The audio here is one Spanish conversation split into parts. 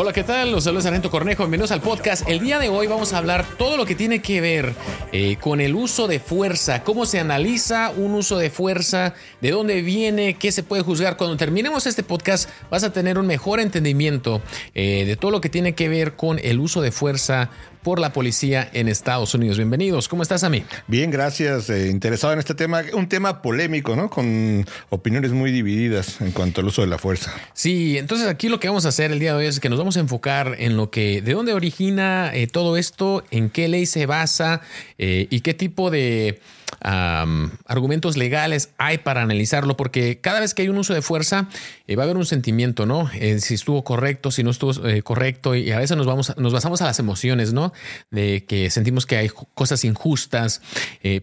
Hola, ¿qué tal? Los saludos Sargento Cornejo. Bienvenidos al podcast. El día de hoy vamos a hablar todo lo que tiene que ver eh, con el uso de fuerza, cómo se analiza un uso de fuerza, de dónde viene, qué se puede juzgar. Cuando terminemos este podcast vas a tener un mejor entendimiento eh, de todo lo que tiene que ver con el uso de fuerza por la policía en Estados Unidos. Bienvenidos. ¿Cómo estás, Ami? Bien, gracias. Eh, interesado en este tema, un tema polémico, ¿no? Con opiniones muy divididas en cuanto al uso de la fuerza. Sí, entonces aquí lo que vamos a hacer el día de hoy es que nos vamos a enfocar en lo que, de dónde origina eh, todo esto, en qué ley se basa eh, y qué tipo de argumentos legales hay para analizarlo, porque cada vez que hay un uso de fuerza eh, va a haber un sentimiento, ¿no? Si estuvo correcto, si no estuvo correcto, y a veces nos, vamos, nos basamos a las emociones, ¿no? De que sentimos que hay cosas injustas,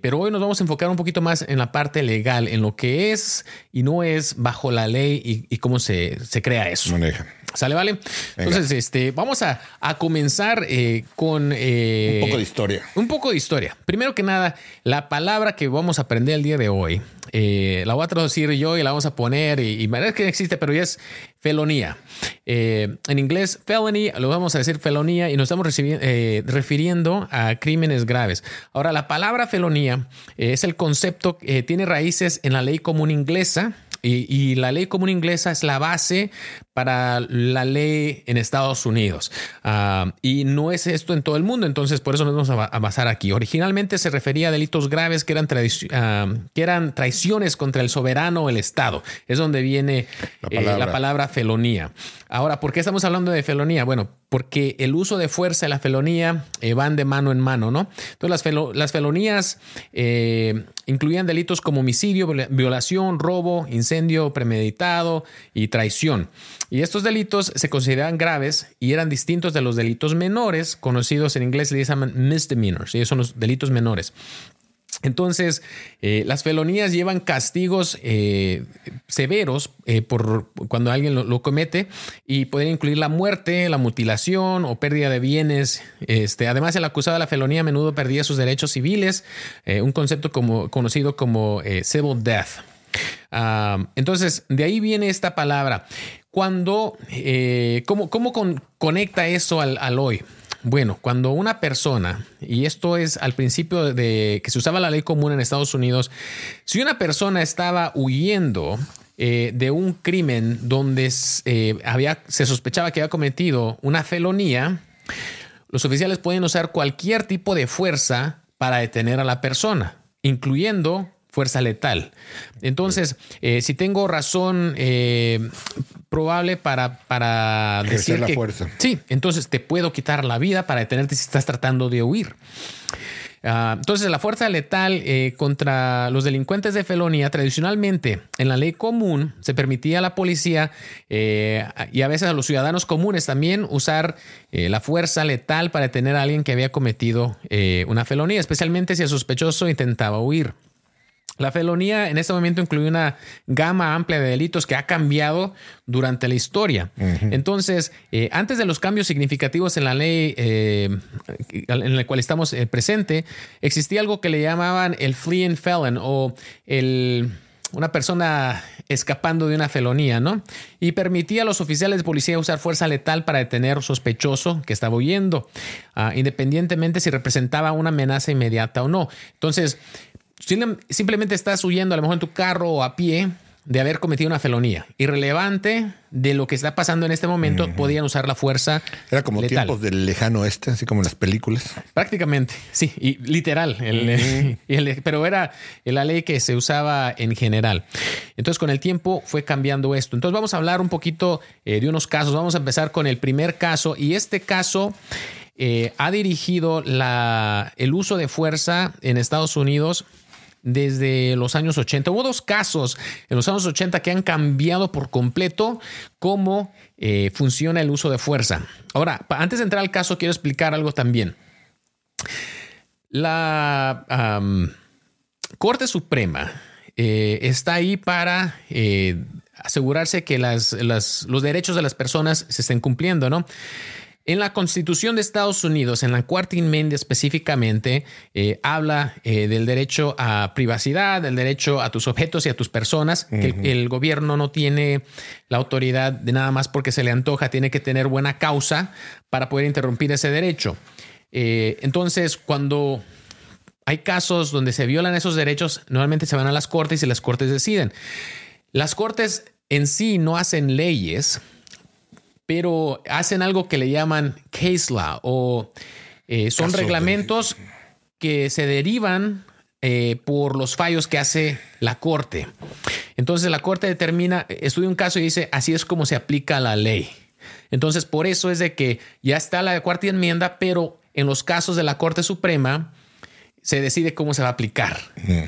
pero hoy nos vamos a enfocar un poquito más en la parte legal, en lo que es y no es bajo la ley y, cómo se, se crea eso. Maneja. ¿Sale, vale? Entonces, este, vamos a, comenzar eh, con... Eh, un poco de historia. Un poco de historia. Primero que nada, la palabra que vamos a aprender el día de hoy, eh, la voy a traducir yo y la vamos a poner, y, y es que existe, pero ya es felonía. en inglés, felony, lo vamos a decir felonía y nos estamos refiriendo a crímenes graves. Ahora, la palabra felonía es el concepto que tiene raíces en la ley común inglesa y, la ley común inglesa es la base para la ley en Estados Unidos. Ah, y no es esto en todo el mundo, entonces por eso nos vamos a, basar aquí. Originalmente se refería a delitos graves que eran, ah, que eran traiciones contra el soberano o el Estado. Es donde viene la eh, palabra, la palabra felonía. Ahora, ¿por qué estamos hablando de felonía? Bueno, porque el uso de fuerza y la felonía eh, van de mano en mano, ¿no? Entonces las, las felonías eh, incluían delitos como homicidio, violación, robo, incendio premeditado y traición. Y estos delitos se consideraban graves y eran distintos de los delitos menores, conocidos en inglés se llaman misdemeanors, y son los delitos menores. Entonces, eh, las felonías llevan castigos eh, severos eh, por cuando alguien lo, comete y pueden incluir la muerte, la mutilación o pérdida de bienes. Este, además, el acusado de la felonía a menudo perdía sus derechos civiles, un concepto como, conocido como civil death. Ah, entonces, de ahí viene esta palabra. Cuando, ¿cómo, cómo conecta eso al, al hoy? Bueno, cuando una persona, y esto es al principio de que se usaba la ley común en Estados Unidos, si una persona estaba huyendo eh, de un crimen donde eh, había, se sospechaba que había cometido una felonía, los oficiales pueden usar cualquier tipo de fuerza para detener a la persona, incluyendo fuerza letal. Entonces, eh, si tengo razón eh, probable para, para decir la que, fuerza. Sí, entonces te puedo quitar la vida para detenerte si estás tratando de huir. Ah, entonces, la fuerza letal eh, contra los delincuentes de felonía, tradicionalmente en la ley común, se permitía a la policía y a veces a los ciudadanos comunes también usar la fuerza letal para detener a alguien que había cometido una felonía, especialmente si el sospechoso intentaba huir. La felonía en este momento incluye una gama amplia de delitos que ha cambiado durante la historia. Entonces, eh, antes de los cambios significativos en la ley eh, en la cual estamos eh, presente, existía algo que le llamaban el fleeing felon o el, una persona escapando de una felonía, ¿no? Y permitía a los oficiales de policía usar fuerza letal para detener sospechoso que estaba huyendo, ah, independientemente si representaba una amenaza inmediata o no. Entonces, simplemente estás huyendo a lo mejor en tu carro o a pie de haber cometido una felonía. Irrelevante de lo que está pasando en este momento, podían usar la fuerza. Era como tiempos del lejano oeste, así como en las películas. Prácticamente, sí, y literal. pero era la ley que se usaba en general. Entonces, con el tiempo fue cambiando esto. Entonces, vamos a hablar un poquito eh, de unos casos. Vamos a empezar con el primer caso, y este caso. Eh, ha dirigido la, el uso de fuerza en Estados Unidos desde los años 80. Hubo dos casos en los años 80 que han cambiado por completo cómo eh, funciona el uso de fuerza. Ahora, antes de entrar al caso, quiero explicar algo también. La Corte Suprema eh, está ahí para eh, asegurarse que los derechos de las personas se estén cumpliendo, ¿no? En la Constitución de Estados Unidos, en la cuarta enmienda específicamente, eh, habla del derecho a privacidad, del derecho a tus objetos y a tus personas, que el, gobierno no tiene la autoridad de nada más porque se le antoja, tiene que tener buena causa para poder interrumpir ese derecho. entonces, cuando hay casos donde se violan esos derechos, normalmente se van a las cortes y las cortes deciden. Las cortes en sí no hacen leyes, pero hacen algo que le llaman case law o eh, son reglamentos que se derivan eh, por los fallos que hace la corte. Entonces la corte determina, estudia un caso y dice, así es como se aplica la ley. Entonces por eso es de que ya está la cuarta enmienda, pero en los casos de la Corte Suprema, se decide cómo se va a aplicar.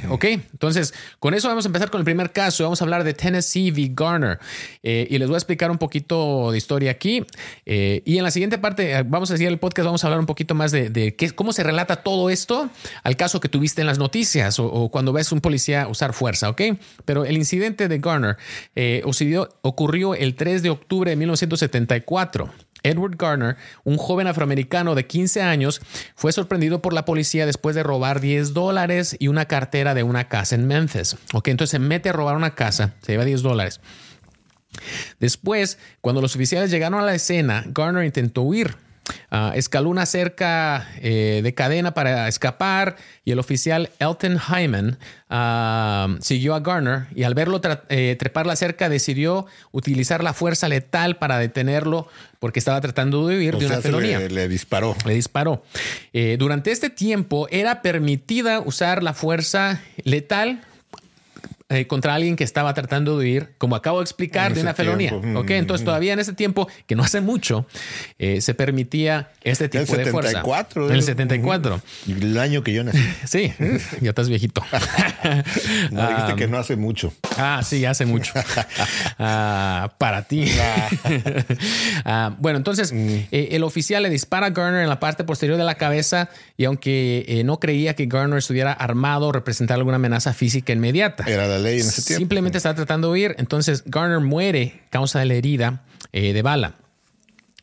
Ok, entonces con eso vamos a empezar con el primer caso. Vamos a hablar de Tennessee v. Garner eh, y les voy a explicar un poquito de historia aquí. Eh, y en la siguiente parte, eh, vamos a decir el podcast, vamos a hablar un poquito más de, qué, cómo se relata todo esto al caso que tuviste en las noticias o, cuando ves un policía usar fuerza. Ok, pero el incidente de Garner ocurrió el 3 de octubre de 1974. Edward Garner, un joven afroamericano de 15 años, fue sorprendido por la policía después de robar 10 dólares y una cartera de una casa en Memphis. Ok, entonces se mete a robar una casa, se lleva 10 dólares. Después, cuando los oficiales llegaron a la escena, Garner intentó huir. Ah, escaló una cerca eh, de cadena para escapar y el oficial Elton Hyman ah, siguió a Garner y al verlo eh, trepar la cerca decidió utilizar la fuerza letal para detenerlo porque estaba tratando de huir de una felonía. Le, disparó. Le disparó. Eh, durante este tiempo era permitida usar la fuerza letal eh, contra alguien que estaba tratando de huir, como acabo de explicar, de una felonía. ok, entonces todavía en ese tiempo, que no hace mucho, eh, se permitía este tipo de fuerza. En el 74. El año que yo nací. sí, ya estás viejito. no, dijiste que no hace mucho. Ah, sí, hace mucho. Ah, para ti. Ah, bueno, entonces mm. eh, el oficial le dispara a Garner en la parte posterior de la cabeza y aunque no creía que Garner estuviera armado o representara alguna amenaza física inmediata. Era ley en ese tiempo. Simplemente está tratando de huir. Entonces Garner muere causa de la herida eh, de bala.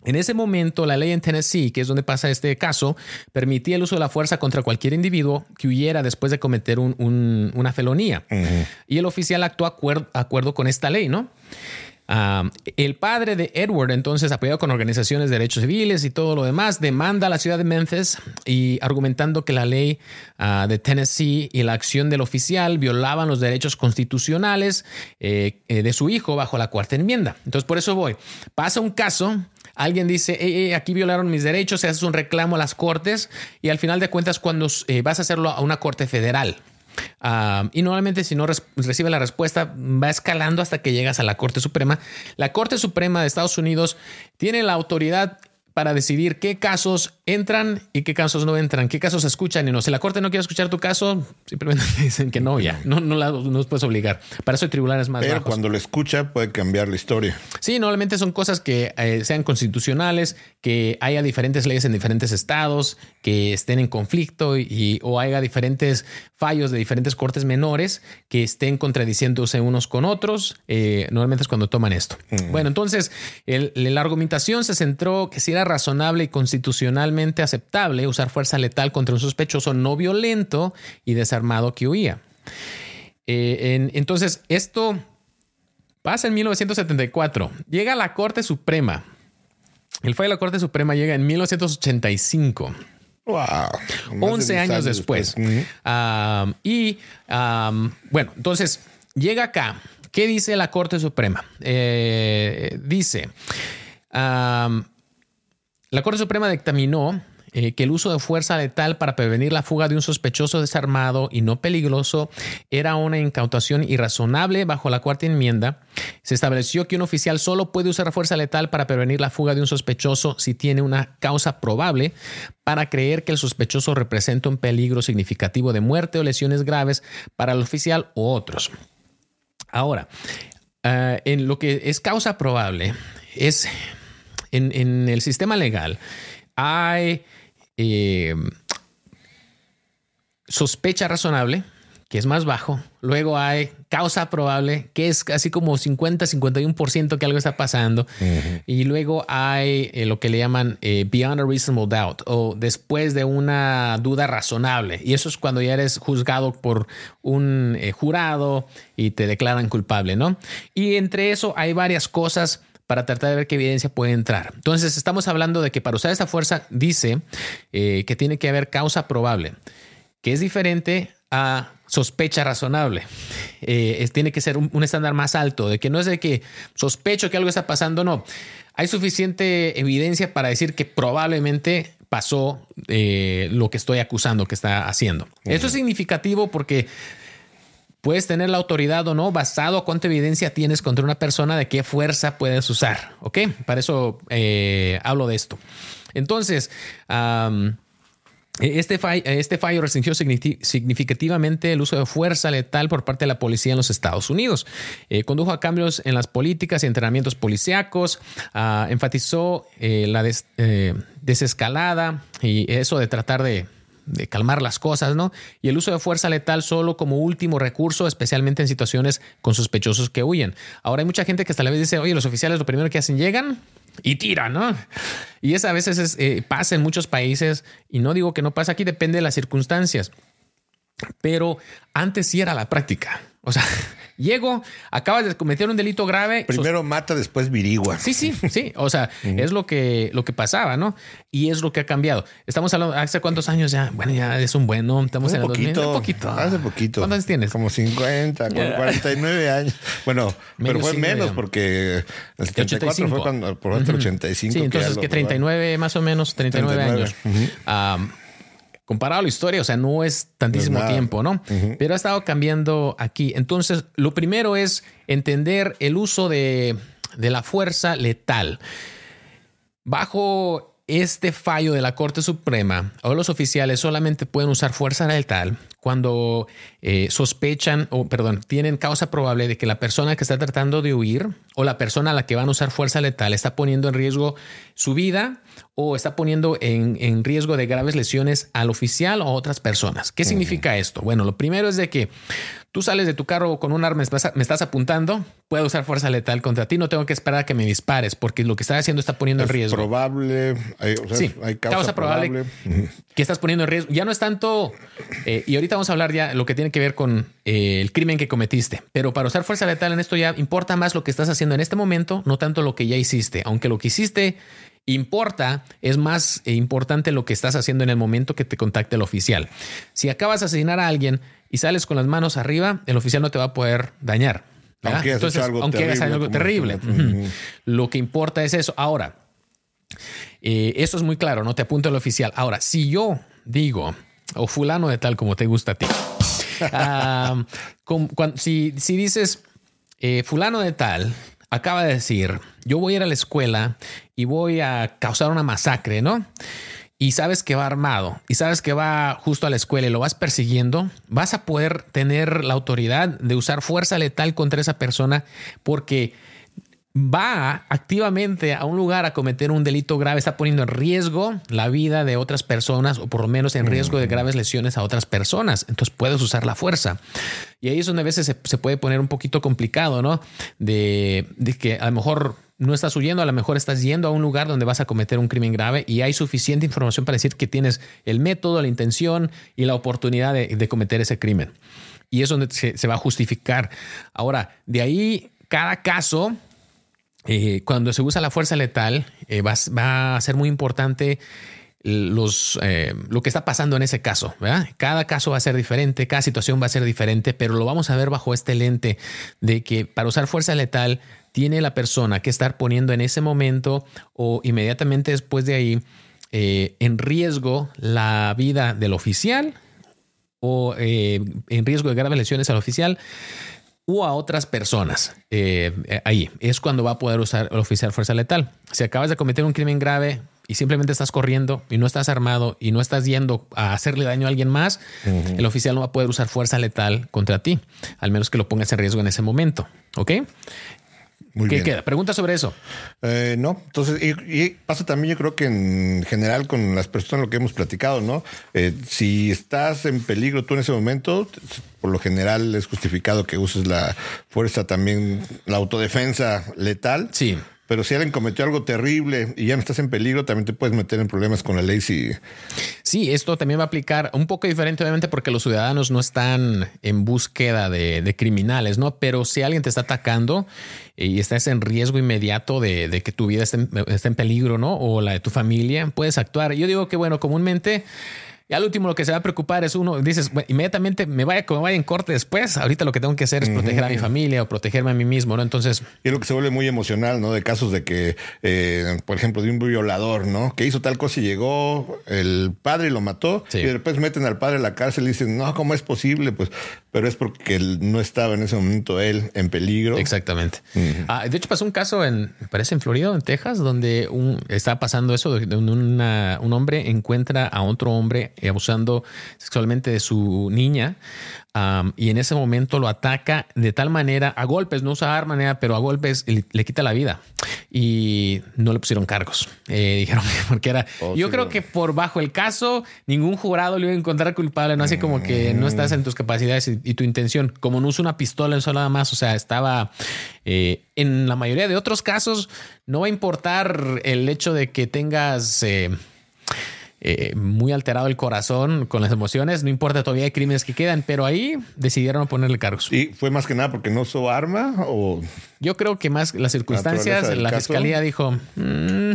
En ese momento, la ley en Tennessee, que es donde pasa este caso, permitía el uso de la fuerza contra cualquier individuo que huyera después de cometer una felonía. Y el oficial actuó acuerdo, acuerdo con esta ley, ¿no? El padre de Edward, entonces apoyado con organizaciones de derechos civiles y todo lo demás, demanda a la ciudad de Memphis y argumentando que la ley ah, de Tennessee y la acción del oficial violaban los derechos constitucionales eh, eh, de su hijo bajo la cuarta enmienda. Entonces, por eso voy. Pasa un caso alguien dice, aquí violaron mis derechos, se hace un reclamo a las cortes y al final de cuentas cuando eh, vas a hacerlo a una corte federal, Ah, y normalmente si no recibe la respuesta va escalando hasta que llegas a la Corte Suprema. La Corte Suprema de Estados Unidos tiene la autoridad para decidir qué casos entran y qué casos no entran, qué casos escuchan y no. Si la corte no quiere escuchar tu caso, simplemente dicen que no, ya, no, no, la, no puedes obligar. Para eso hay tribunales más Pero cuando lo escucha puede cambiar la historia. Sí, normalmente son cosas que eh, sean constitucionales, que haya diferentes leyes en diferentes estados, que estén en conflicto y, o haya diferentes fallos de diferentes cortes menores que estén contradiciéndose unos con otros. Eh, normalmente es cuando toman esto. Mm. Bueno, entonces la argumentación se centró que si era razonable y constitucionalmente aceptable usar fuerza letal contra un sospechoso no violento y desarmado que huía. Eh, entonces, esto pasa en 1974. Llega a la Corte Suprema. El fallo de la Corte Suprema llega en 1985. Wow. 11 años, después. y bueno, entonces llega acá. ¿Qué dice la Corte Suprema? Eh, dice, la Corte Suprema dictaminó eh, que el uso de fuerza letal para prevenir la fuga de un sospechoso desarmado y no peligroso era una incautación irrazonable bajo la cuarta enmienda. Se estableció que un oficial solo puede usar fuerza letal para prevenir la fuga de un sospechoso si tiene una causa probable para creer que el sospechoso representa un peligro significativo de muerte o lesiones graves para el oficial u otros. Ahora, eh, en lo que es causa probable, es en el sistema legal, hay eh, sospecha razonable, que es más bajo. Luego hay causa probable, que es casi como 50-51% que algo está pasando. Y luego hay eh, lo que le llaman eh, beyond a reasonable doubt o después de una duda razonable. Y eso es cuando ya eres juzgado por un jurado y te declaran culpable, ¿no? Y entre eso hay varias cosas para tratar de ver qué evidencia puede entrar. Entonces, estamos hablando de que para usar esta fuerza dice eh, que tiene que haber causa probable, que es diferente a sospecha razonable. Eh, tiene que ser un, estándar más alto, de que no es de que sospecho que algo está pasando, no. Hay suficiente evidencia para decir que probablemente pasó eh, lo que estoy acusando que está haciendo. Esto es significativo porque puedes tener la autoridad o no basado a cuánta evidencia tienes contra una persona de qué fuerza puedes usar. Ok, para eso eh, hablo de esto. Entonces, este, fallo, este fallo restringió significativamente el uso de fuerza letal por parte de la policía en los Estados Unidos. Eh, condujo a cambios en las políticas y entrenamientos policíacos, ah, enfatizó eh, la desescalada y eso de tratar de de calmar las cosas, ¿no? Y el uso de fuerza letal solo como último recurso, especialmente en situaciones con sospechosos que huyen. Ahora hay mucha gente que hasta la vez dice, oye, los oficiales lo primero que hacen llegan y tiran, ¿no? Y eso a veces eh, pasa en muchos países y no digo que no pasa aquí, depende de las circunstancias. Pero antes sí era la práctica. O sea, llego, acabas de cometer un delito grave. Primero mata, después virigua. Sí, sí, sí. O sea, es lo que, lo que pasaba, ¿no? Y es lo que ha cambiado. Estamos hablando, ¿hace cuántos años ya? Bueno, ya es un bueno. Estamos en el poquito, un poquito. Hace poquito. ¿Cuántos años tienes? Como 50, 49 años. Bueno, pero fue menos porque el 74 fue cuando, por el 85. Sí, entonces que, 39 más o menos, 39, años comparado a la historia, o sea, no es tantísimo tiempo, ¿no? Pero ha estado cambiando aquí. Entonces, lo primero es entender el uso de, de la fuerza letal. Bajo este fallo de la Corte Suprema, o los oficiales solamente pueden usar fuerza letal cuando eh, sospechan o, perdón, tienen causa probable de que la persona que está tratando de huir o la persona a la que van a usar fuerza letal está poniendo en riesgo su vida o está poniendo en, riesgo de graves lesiones al oficial o a otras personas. ¿Qué significa esto? Bueno, lo primero es de que tú sales de tu carro con un arma, me estás apuntando, puedo usar fuerza letal contra ti, no tengo que esperar a que me dispares porque lo que estás haciendo está poniendo en riesgo. Probable, hay, sí, hay causa, probable, que estás poniendo en riesgo. Ya no es tanto, eh, y ahorita vamos a hablar ya lo que tiene que ver con eh, el crimen que cometiste, pero para usar fuerza letal en esto ya importa más lo que estás haciendo en este momento, no tanto lo que ya hiciste, aunque lo que hiciste importa, es más importante lo que estás haciendo en el momento que te contacte el oficial. Si acabas de asesinar a alguien y sales con las manos arriba, el oficial no te va a poder dañar. Aunque, Entonces, algo aunque terrible, hagas algo terrible. Lo que importa es eso. Ahora, eh, eso es muy claro, no te apunta el oficial. Ahora, si yo digo, o fulano de tal como te gusta a ti, si, si, dices, eh, fulano de tal, acaba de decir, yo voy a ir a la escuela y voy a causar una masacre, ¿no? Y sabes que va armado y sabes que va justo a la escuela y lo vas persiguiendo, vas a poder tener la autoridad de usar fuerza letal contra esa persona porque va activamente a un lugar a cometer un delito grave, está poniendo en riesgo la vida de otras personas o por lo menos en riesgo de graves lesiones a otras personas. Entonces puedes usar la fuerza. Y ahí es donde a veces se, puede poner un poquito complicado, ¿no? De, que a lo mejor no estás huyendo, a lo mejor estás yendo a un lugar donde vas a cometer un crimen grave y hay suficiente información para decir que tienes el método, la intención y la oportunidad de, cometer ese crimen. Y es donde se va a justificar. Ahora, de ahí cada caso eh, cuando se usa la fuerza letal, eh, va, a ser muy importante eh, lo que está pasando en ese caso. Cada caso va a ser diferente, cada situación va a ser diferente, pero lo vamos a ver bajo este lente de que para usar fuerza letal tiene la persona que estar poniendo en ese momento o inmediatamente después de ahí en riesgo la vida del oficial o en riesgo de graves lesiones al oficial o a otras personas. ahí es cuando va a poder usar el oficial fuerza letal. Si acabas de cometer un crimen grave, y simplemente estás corriendo y no estás armado y no estás yendo a hacerle daño a alguien más, el oficial no va a poder usar fuerza letal contra ti, al menos que lo pongas en riesgo en ese momento. ¿Ok? Muy ¿Qué queda? ¿Pregunta sobre eso? Eh, no, entonces, y, pasa también, yo creo que en general con las personas lo que hemos platicado, ¿no? Eh, si estás en peligro tú en ese momento, por lo general es justificado que uses la fuerza también, la autodefensa letal. Sí. Pero si alguien cometió algo terrible y ya no estás en peligro, también te puedes meter en problemas con la ley. Si... Sí, esto también va a aplicar un poco diferente, obviamente, porque los ciudadanos no están en búsqueda de, criminales, ¿no? Pero si alguien te está atacando y estás en riesgo inmediato de, que tu vida esté en, peligro, ¿no? O la de tu familia, puedes actuar. Yo digo que, bueno, comúnmente y al último lo que se va a preocupar es uno, dices, inmediatamente me vaya como vaya en corte después, ahorita lo que tengo que hacer es proteger a mi familia o protegerme a mí mismo, ¿no? Entonces... Y es lo que se vuelve muy emocional, ¿no? De casos de que, eh, por ejemplo, de un violador, ¿no? Que hizo tal cosa y llegó el padre y lo mató y después meten al padre a la cárcel y dicen, no, ¿cómo es posible? Pues, pero es porque él no estaba en ese momento él en peligro. Exactamente. Ah, de hecho pasó un caso en, me parece en Florida, en Texas, donde un, está pasando eso, donde un hombre encuentra a otro hombre abusando sexualmente de su niña. Y en ese momento lo ataca de tal manera, a golpes, no usa arma, pero a golpes le, quita la vida. Y no le pusieron cargos. Eh, dijeron porque era. Oh, yo creo que por bajo el caso, ningún jurado le iba a encontrar culpable. No así como que no estás en tus capacidades y, tu intención. Como no usa una pistola, eso nada más. O sea, estaba eh, en la mayoría de otros casos. No va a importar el hecho de que tengas. Eh, eh, muy alterado el corazón con las emociones. No importa, todavía hay crímenes que quedan, pero ahí decidieron ponerle cargos. ¿Y fue más que nada porque no usó arma o...? Yo creo que más las circunstancias, la fiscalía dijo, mm,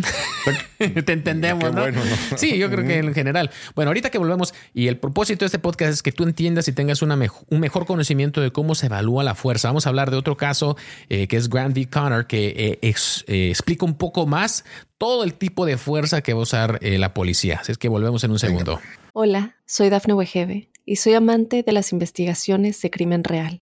te entendemos, ¿no? Sí, yo creo que en general. Bueno, ahorita que volvemos y el propósito de este podcast es que tú entiendas y tengas una un mejor conocimiento de cómo se evalúa la fuerza. Vamos a hablar de otro caso eh, que es Grant V. Connor, que eh, explica un poco más todo el tipo de fuerza que va a usar eh, la policía. Así es que volvemos en un segundo. Hola, soy Dafne Wegebe y soy amante de las investigaciones de crimen real.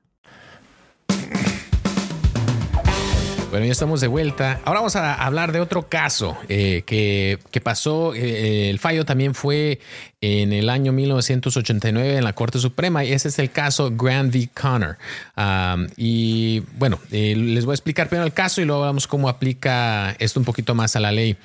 Bueno, ya estamos de vuelta. Ahora vamos a hablar de otro caso eh, que, pasó. Eh, el fallo también fue en el año 1989 en la Corte Suprema y ese es el caso Grant v. Connor. y bueno, eh, les voy a explicar primero el caso y luego vamos cómo aplica esto un poquito más a la ley.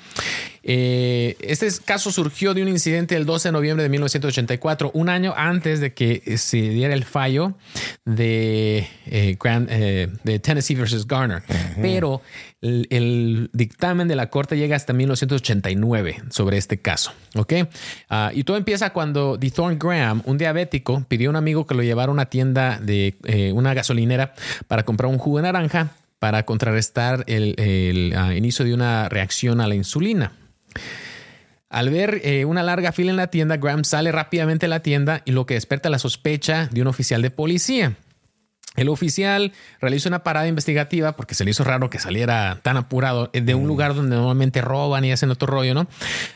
Eh, este caso surgió de un incidente el 12 de noviembre de 1984, un año antes de que se diera el fallo de, eh, eh, de Tennessee versus Garner. Pero el, dictamen de la corte llega hasta 1989 sobre este caso. ¿Ok? Ah, y todo empieza cuando Thorne Graham, un diabético, pidió a un amigo que lo llevara a una tienda de una gasolinera para comprar un jugo de naranja para contrarrestar el, ah, inicio de una reacción a la insulina. Al ver eh, una larga fila en la tienda, Graham sale rápidamente de la tienda y lo que despierta la sospecha de un oficial de policía. El oficial realiza una parada investigativa porque se le hizo raro que saliera tan apurado de un mm. lugar donde normalmente roban y hacen otro rollo, ¿no?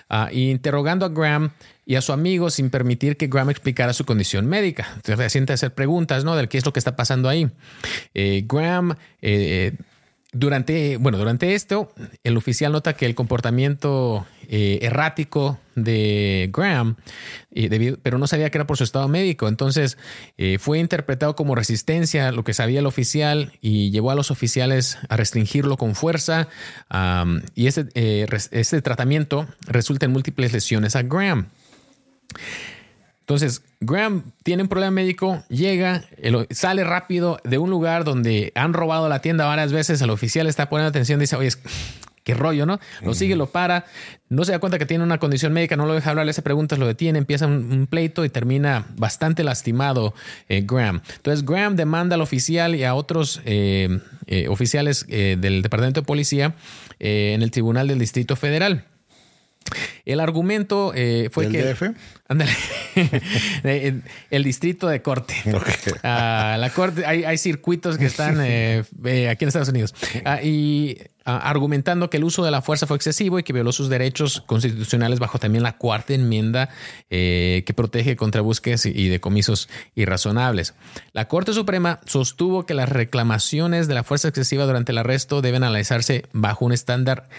Ah, interrogando a Graham y a su amigo sin permitir que Graham explicara su condición médica. Entonces, siente hacer preguntas, ¿no? Del qué es lo que está pasando ahí. Eh, Graham eh, durante, bueno, durante esto, el oficial nota que el comportamiento eh, errático de Graham, eh, pero no sabía que era por su estado médico. Entonces eh, fue interpretado como resistencia, lo que sabía el oficial, y llevó a los oficiales a restringirlo con fuerza. y ese, tratamiento resulta en múltiples lesiones a Graham. Entonces, Graham tiene un problema médico, llega, sale rápido de un lugar donde han robado la tienda varias veces, el oficial está poniendo atención, dice, oye, qué rollo, ¿no? Lo sigue, lo para, no se da cuenta que tiene una condición médica, no lo deja hablar, le hace preguntas, lo detiene, empieza un, pleito y termina bastante lastimado eh, Graham. Entonces Graham demanda al oficial y a otros eh, eh, oficiales del Departamento de Policía en el Tribunal del Distrito Federal. El argumento eh, fue ¿El que. DF? Ándale. el, distrito de corte. Ah, la corte, hay, circuitos que están eh, eh, aquí en Estados Unidos. Ah, y argumentando que el uso de la fuerza fue excesivo y que violó sus derechos constitucionales bajo también la cuarta enmienda que protege contra búsquedas y decomisos irrazonables. La Corte Suprema sostuvo que las reclamaciones de la fuerza excesiva durante el arresto deben analizarse bajo un estándar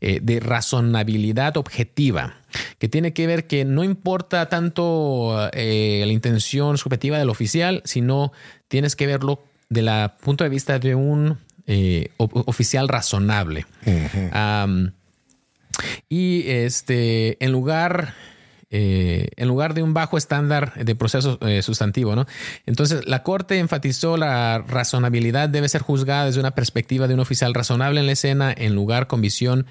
de razonabilidad objetiva que tiene que ver que no importa tanto eh, la intención subjetiva del oficial, sino tienes que verlo de la punto de vista de un eh, oficial razonable. y este, en lugar eh, en lugar de un bajo estándar de proceso sustantivo, ¿no? Entonces, la Corte enfatizó la razonabilidad debe ser juzgada desde una perspectiva de un oficial razonable en la escena, en lugar con visión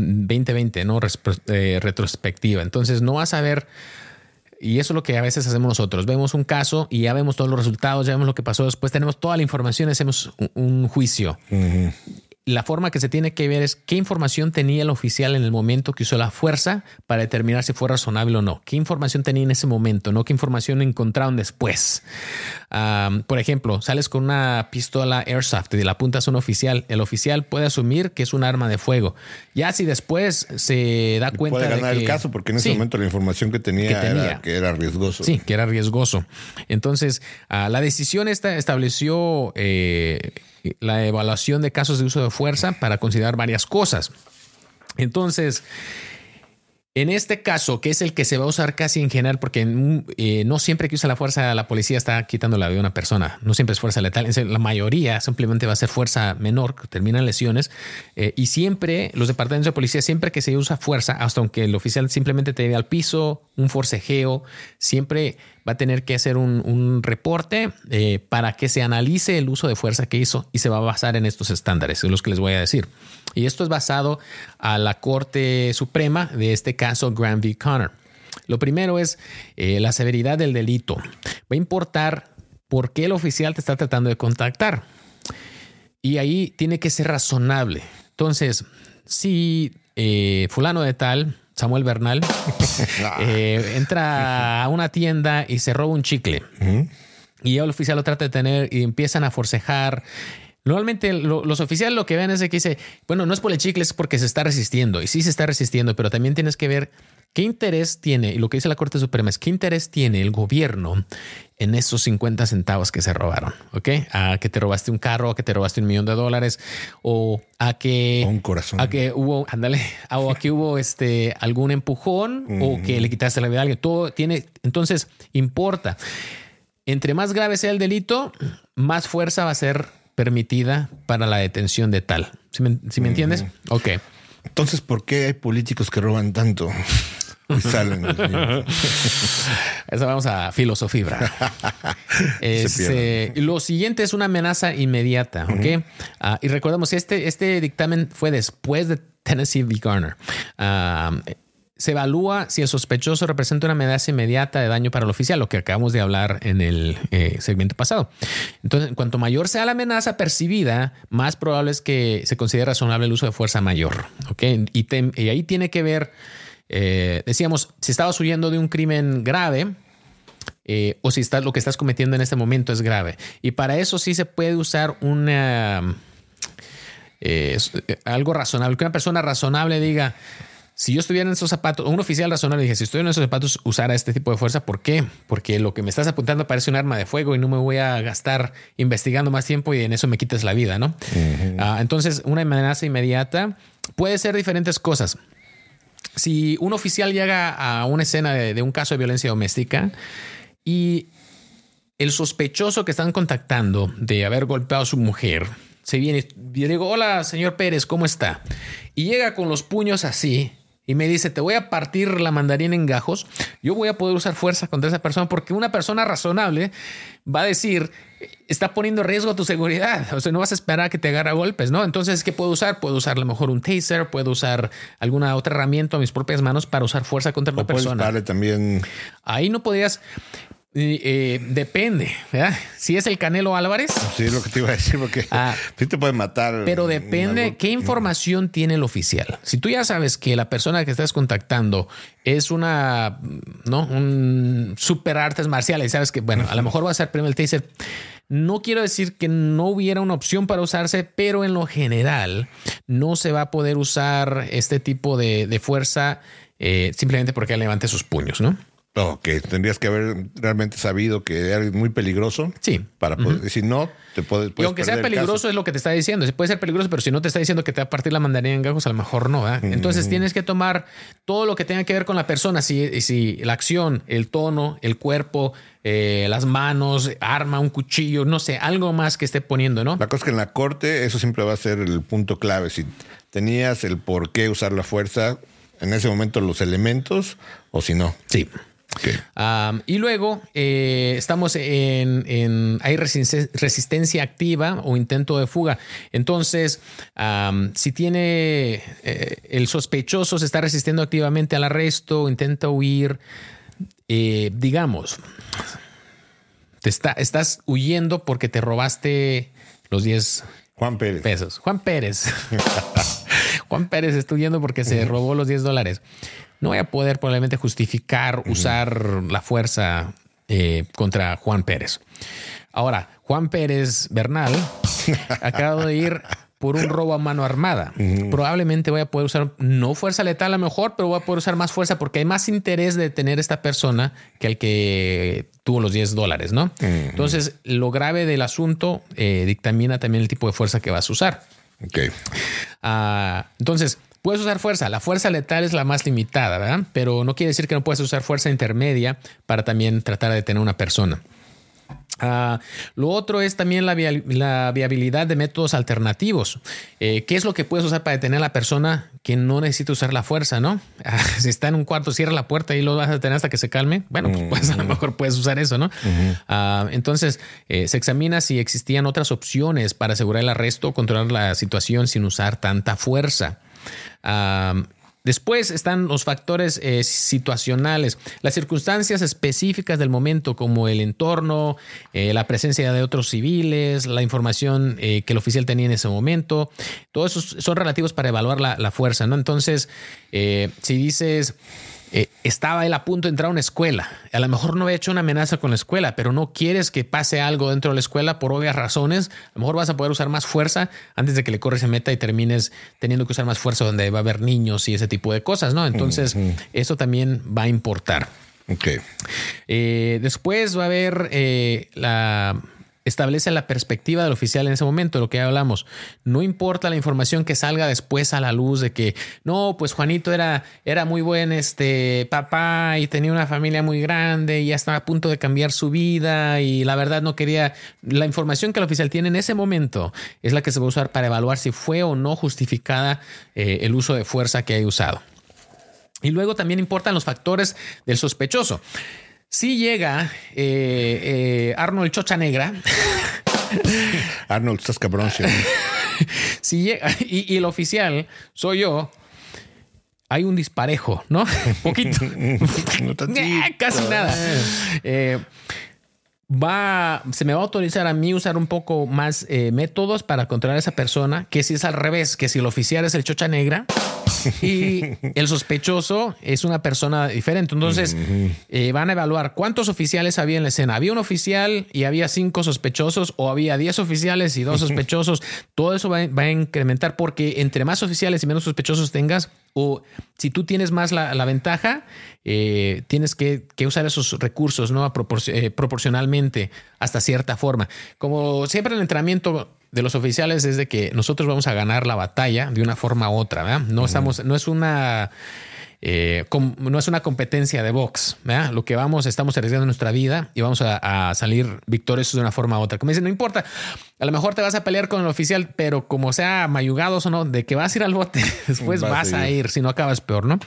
2020, ¿no? Eh, retrospectiva. Entonces no vas a ver, y eso es lo que a veces hacemos nosotros, vemos un caso y ya vemos todos los resultados, ya vemos lo que pasó después, tenemos toda la información, hacemos un, juicio la forma que se tiene que ver es qué información tenía el oficial en el momento que usó la fuerza para determinar si fue razonable o no. ¿Qué información tenía en ese momento? No qué información encontraron después. por ejemplo, sales con una pistola airsoft y la apuntas a un oficial. El oficial puede asumir que es un arma de fuego. Ya si después se da cuenta puede ganar el caso porque en ese momento la información que tenía, Era, que era riesgoso. Sí, que era riesgoso. Entonces, ah, la decisión esta estableció eh, la evaluación de casos de uso de fuerza para considerar varias cosas. Entonces, en este caso, que es el que se va a usar casi en general, porque eh, no siempre que usa la fuerza la policía está quitando la vida de una persona, no siempre es fuerza letal, la mayoría simplemente va a ser fuerza menor, que termina en lesiones, eh, y siempre los departamentos de policía, siempre que se usa fuerza, hasta aunque el oficial simplemente te lleve al piso, un forcejeo, siempre va a tener que hacer un, reporte eh, para que se analice el uso de fuerza que hizo y se va a basar en estos estándares, en los que les voy a decir. Y esto es basado a la Corte Suprema de este caso Graham v. Connor. Lo primero es eh, la severidad del delito. Va a importar por qué el oficial te está tratando de contactar. Y ahí tiene que ser razonable. Entonces, si eh, fulano de tal Samuel Bernal, eh, entra a una tienda y se roba un chicle. Y el oficial lo trata de tener y empiezan a forcejar. Normalmente los oficiales lo que ven es que dice, bueno, no es por el chicle, es porque se está resistiendo. Y sí se está resistiendo, pero también tienes que ver ¿Qué interés tiene, y lo que dice la Corte Suprema es, qué interés tiene el gobierno en esos 50 centavos que se robaron? ¿Ok? A que te robaste un carro, a que te robaste un millón de dólares, o a que... un corazón. A que hubo, ándale, o a que hubo este, algún empujón, o que le quitaste la vida a alguien. Todo tiene, entonces, importa. Entre más grave sea el delito, más fuerza va a ser permitida para la detención de tal. ¿Sí me, entiendes? Ok. Entonces, ¿por qué hay políticos que roban tanto? salen. Eso vamos a filosofía. Este, lo siguiente es una amenaza inmediata. ¿ok? Ah, y recordemos, este, este dictamen fue después de Tennessee v. Garner. Ah, se evalúa si el sospechoso representa una amenaza inmediata de daño para el oficial, lo que acabamos de hablar en el eh, segmento pasado. Entonces, cuanto mayor sea la amenaza percibida, más probable es que se considere razonable el uso de fuerza mayor. ¿ok? Y, ahí tiene que ver, eh, decíamos, si estabas huyendo de un crimen grave, eh, o si estás, lo que estás cometiendo en este momento es grave. Y para eso sí se puede usar una... algo razonable, que una persona razonable diga, si yo estuviera en esos zapatos, un oficial razonable dije, si estoy en esos zapatos, usara este tipo de fuerza, ¿por qué? Porque lo que me estás apuntando parece un arma de fuego y no me voy a gastar investigando más tiempo y en eso me quites la vida, ¿no? Ah, entonces, una amenaza inmediata puede ser diferentes cosas. Si un oficial llega a una escena de, un caso de violencia doméstica y el sospechoso que están contactando de haber golpeado a su mujer se viene y digo, hola, señor Pérez, ¿cómo está? Y llega con los puños así y me dice, te voy a partir la mandarina en gajos, yo voy a poder usar fuerza contra esa persona porque una persona razonable va a decir, está poniendo en riesgo tu seguridad. O sea, no vas a esperar a que te agarre golpes, ¿no? Entonces, ¿qué puedo usar? Puedo usar a lo mejor un taser, puedo usar alguna otra herramienta a mis propias manos para usar fuerza contra una persona. también. Ahí no podrías eh, depende, ¿verdad? Si es el Canelo Álvarez. Sí, es lo que te iba a decir, porque ah, sí te puede matar. Pero depende qué información tiene el oficial. Si tú ya sabes que la persona que estás contactando es una, ¿no? Un super artes marciales y sabes que, bueno, a lo mejor va a ser primero el taser. No quiero decir que no hubiera una opción para usarse, pero en lo general no se va a poder usar este tipo de, fuerza eh, simplemente porque levante sus puños, ¿no? Ok, tendrías que haber realmente sabido que era muy peligroso. Sí. Para poder, si no, te puedes. Y aunque sea peligroso, es lo que te está diciendo. puede ser peligroso, pero si no te está diciendo que te va a partir la mandarina en gajos, a lo mejor no. Entonces tienes que tomar todo lo que tenga que ver con la persona. Si, si la acción, el tono, el cuerpo, eh, las manos, arma, un cuchillo, no sé, algo más que esté poniendo, ¿no? La cosa es que en la corte, eso siempre va a ser el punto clave. Si tenías el por qué usar la fuerza, en ese momento los elementos, o si no. Sí y luego eh, estamos en, hay resistencia activa o intento de fuga. Entonces, si tiene eh, el sospechoso se está resistiendo activamente al arresto, intenta huir, eh, digamos, te está, estás huyendo porque te robaste los 10 Juan Pérez. pesos. Juan Pérez. Juan Pérez está huyendo porque se robó los 10 dólares no voy a poder probablemente justificar usar la fuerza eh, contra Juan Pérez. Ahora, Juan Pérez Bernal acaba de ir por un robo a mano armada. Probablemente voy a poder usar no fuerza letal a lo mejor, pero voy a poder usar más fuerza porque hay más interés de tener esta persona que el que tuvo los 10 dólares, ¿no? Entonces, lo grave del asunto eh, dictamina también el tipo de fuerza que vas a usar. Ok. Ah, entonces, Puedes usar fuerza. La fuerza letal es la más limitada, ¿verdad? Pero no quiere decir que no puedes usar fuerza intermedia para también tratar de detener a una persona. Ah, lo otro es también la, viabilidad de métodos alternativos. Eh, ¿Qué es lo que puedes usar para detener a la persona que no necesita usar la fuerza, no? Ah, si está en un cuarto, cierra la puerta y lo vas a detener hasta que se calme. Bueno, pues, pues a lo mejor puedes usar eso, ¿no? Ah, entonces, eh, se examina si existían otras opciones para asegurar el arresto o controlar la situación sin usar tanta fuerza. Después están los factores eh, situacionales, las circunstancias específicas del momento, como el entorno, eh, la presencia de otros civiles, la información eh, que el oficial tenía en ese momento. Todos esos son relativos para evaluar la, la fuerza, ¿no? Entonces, si dices eh, estaba él a punto de entrar a una escuela. A lo mejor no había hecho una amenaza con la escuela, pero no quieres que pase algo dentro de la escuela por obvias razones. A lo mejor vas a poder usar más fuerza antes de que le corres esa meta y termines teniendo que usar más fuerza donde va a haber niños y ese tipo de cosas, ¿no? Entonces, eso también va a importar. Ok. Eh, después va a haber eh, la establece la perspectiva del oficial en ese momento, lo que hablamos. No importa la información que salga después a la luz de que, no, pues Juanito era, era muy buen este, papá y tenía una familia muy grande y ya estaba a punto de cambiar su vida y la verdad no quería... La información que el oficial tiene en ese momento es la que se va a usar para evaluar si fue o no justificada eh, el uso de fuerza que haya usado. Y luego también importan los factores del sospechoso. Si llega eh, eh, Arnold Chocha Negra. Arnold, estás cabrón. si llega, y, el oficial soy yo, hay un disparejo, ¿no? Poquito. Eh, casi nada. Va, se me va a autorizar a mí usar un poco más métodos para controlar a esa persona, que si es al revés, que si el oficial es el chocha negra, y el sospechoso es una persona diferente. Entonces eh, van a evaluar cuántos oficiales había en la escena. ¿Había un oficial y había cinco sospechosos o había diez oficiales y dos sospechosos? Todo eso va, a incrementar porque entre más oficiales y menos sospechosos tengas, o si tú tienes más la, ventaja, eh, tienes que, usar esos recursos ¿no? Eh, proporcionalmente hasta cierta forma. Como siempre el entrenamiento de los oficiales es de que nosotros vamos a ganar la batalla de una forma u otra, ¿verdad? No estamos, no es una eh, no es una competencia de box. Lo que vamos, estamos arriesgando nuestra vida y vamos a, salir victoriosos de una forma u otra. Como dicen, no importa, a lo mejor te vas a pelear con el oficial, pero como sea mayugados o no, de que vas a ir al bote, después vas, a, ir. si no acabas peor, ¿no?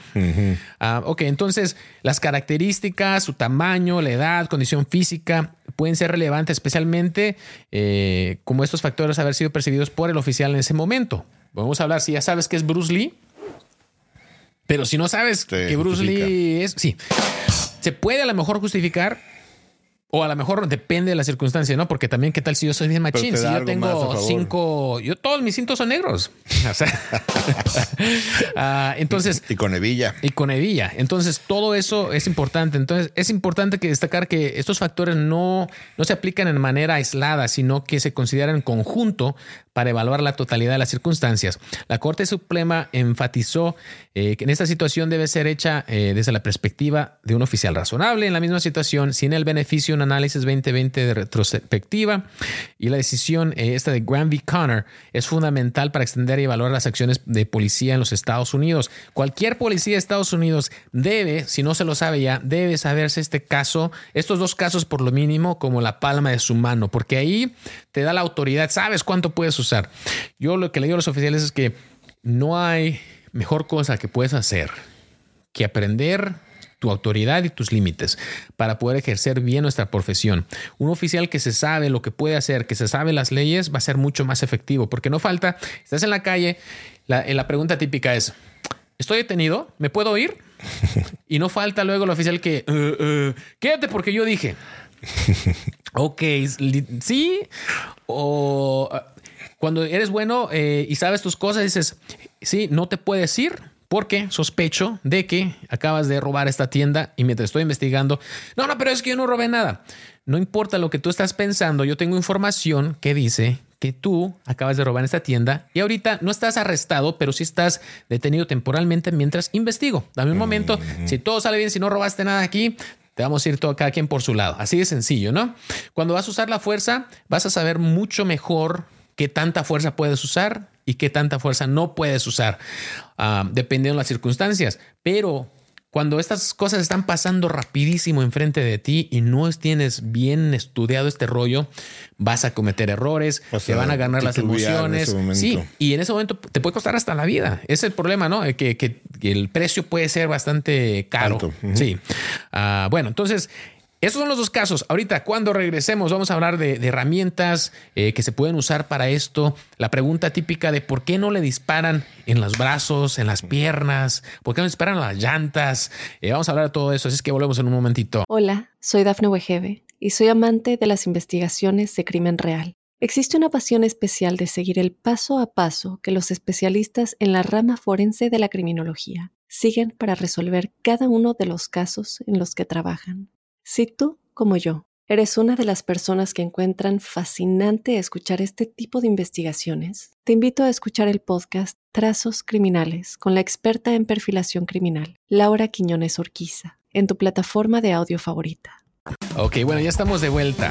Ah, ok, entonces las características, su tamaño, la edad, condición física pueden ser relevantes, especialmente eh, como estos factores haber sido percibidos por el oficial en ese momento. Vamos a hablar, si ya sabes que es Bruce Lee, pero si no sabes que Bruce Lee es, sí, se puede a lo mejor justificar o a lo mejor depende de la circunstancia, ¿no? Porque también, ¿qué tal si yo soy bien machín? Si yo tengo cinco, yo todos mis cintos son negros. O sea, ah, entonces. Y con hebilla. Y con hebilla. Entonces, todo eso es importante. Entonces, es importante que destacar que estos factores no, no se aplican en manera aislada, sino que se consideran en conjunto para evaluar la totalidad de las circunstancias. La Corte Suprema enfatizó eh, que en esta situación debe ser hecha eh, desde la perspectiva de un oficial razonable en la misma situación, sin el beneficio análisis 2020 de retrospectiva. Y la decisión eh, esta de Graham v. Connor es fundamental para extender y evaluar las acciones de policía en los Estados Unidos. Cualquier policía de Estados Unidos debe, si no se lo sabe ya, debe saberse este caso, estos dos casos por lo mínimo, como la palma de su mano, porque ahí te da la autoridad, sabes cuánto puedes usar. Yo lo que le digo a los oficiales es que no hay mejor cosa que puedes hacer que aprender tu autoridad y tus límites para poder ejercer bien nuestra profesión. Un oficial que se sabe lo que puede hacer, que se sabe las leyes, va a ser mucho más efectivo, porque no falta, estás en la calle, la, la pregunta típica es, ¿estoy detenido? ¿Me puedo ir? Y no falta luego el oficial que, eh, eh, quédate porque yo dije. ok, sí, o cuando eres bueno eh, y sabes tus cosas, dices, sí, no te puedes ir porque sospecho de que acabas de robar esta tienda y mientras estoy investigando, no, no, pero es que yo no robé nada. No importa lo que tú estás pensando, yo tengo información que dice que tú acabas de robar esta tienda y ahorita no estás arrestado, pero sí estás detenido temporalmente mientras investigo. Dame un momento, si todo sale bien, si no robaste nada aquí, te vamos a ir todo cada quien por su lado. Así de sencillo, ¿no? Cuando vas a usar la fuerza, vas a saber mucho mejor qué tanta fuerza puedes usar y qué tanta fuerza no puedes usar, ah, dependiendo de las circunstancias. Pero cuando estas cosas están pasando rapidísimo enfrente de ti y no tienes bien estudiado este rollo, vas a cometer errores, te van a ganar las emociones. Sí, y en ese momento te puede costar hasta la vida. Ese es el problema, ¿no? Que, el precio puede ser bastante caro. Sí. Ah, bueno, entonces esos son los dos casos. Ahorita, cuando regresemos, vamos a hablar de, herramientas eh, que se pueden usar para esto. La pregunta típica de por qué no le disparan en los brazos, en las piernas, por qué no disparan las llantas. Eh, vamos a hablar de todo eso, así es que volvemos en un momentito. Hola, soy Dafne Wegebe y soy amante de las investigaciones de crimen real. Existe una pasión especial de seguir el paso a paso que los especialistas en la rama forense de la criminología siguen para resolver cada uno de los casos en los que trabajan. Si tú, como yo, eres una de las personas que encuentran fascinante escuchar este tipo de investigaciones, te invito a escuchar el podcast Trazos Criminales con la experta en perfilación criminal, Laura Quiñones Orquiza, en tu plataforma de audio favorita. Ok, bueno, ya estamos de vuelta.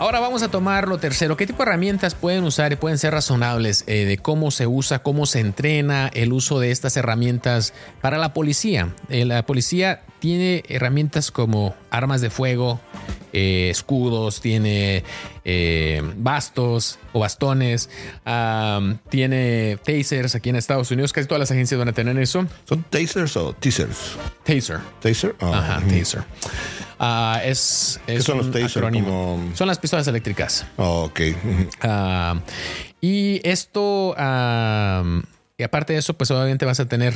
Ahora vamos a tomar lo tercero. ¿Qué tipo de herramientas pueden usar y pueden ser razonables eh, de cómo se usa, cómo se entrena el uso de estas herramientas para la policía? Eh, la policía tiene herramientas como armas de fuego, eh, escudos, tiene bastos o bastones, tiene tasers aquí en Estados Unidos. Casi todas las agencias van a tener eso. ¿Son tasers o teasers? Taser. ¿Taser? Ah, Ajá, taser. Ah, es, ¿Qué son los tasers? Son las pistolas eléctricas. Oh, ok. Ah, y esto, y aparte de eso, pues obviamente vas a tener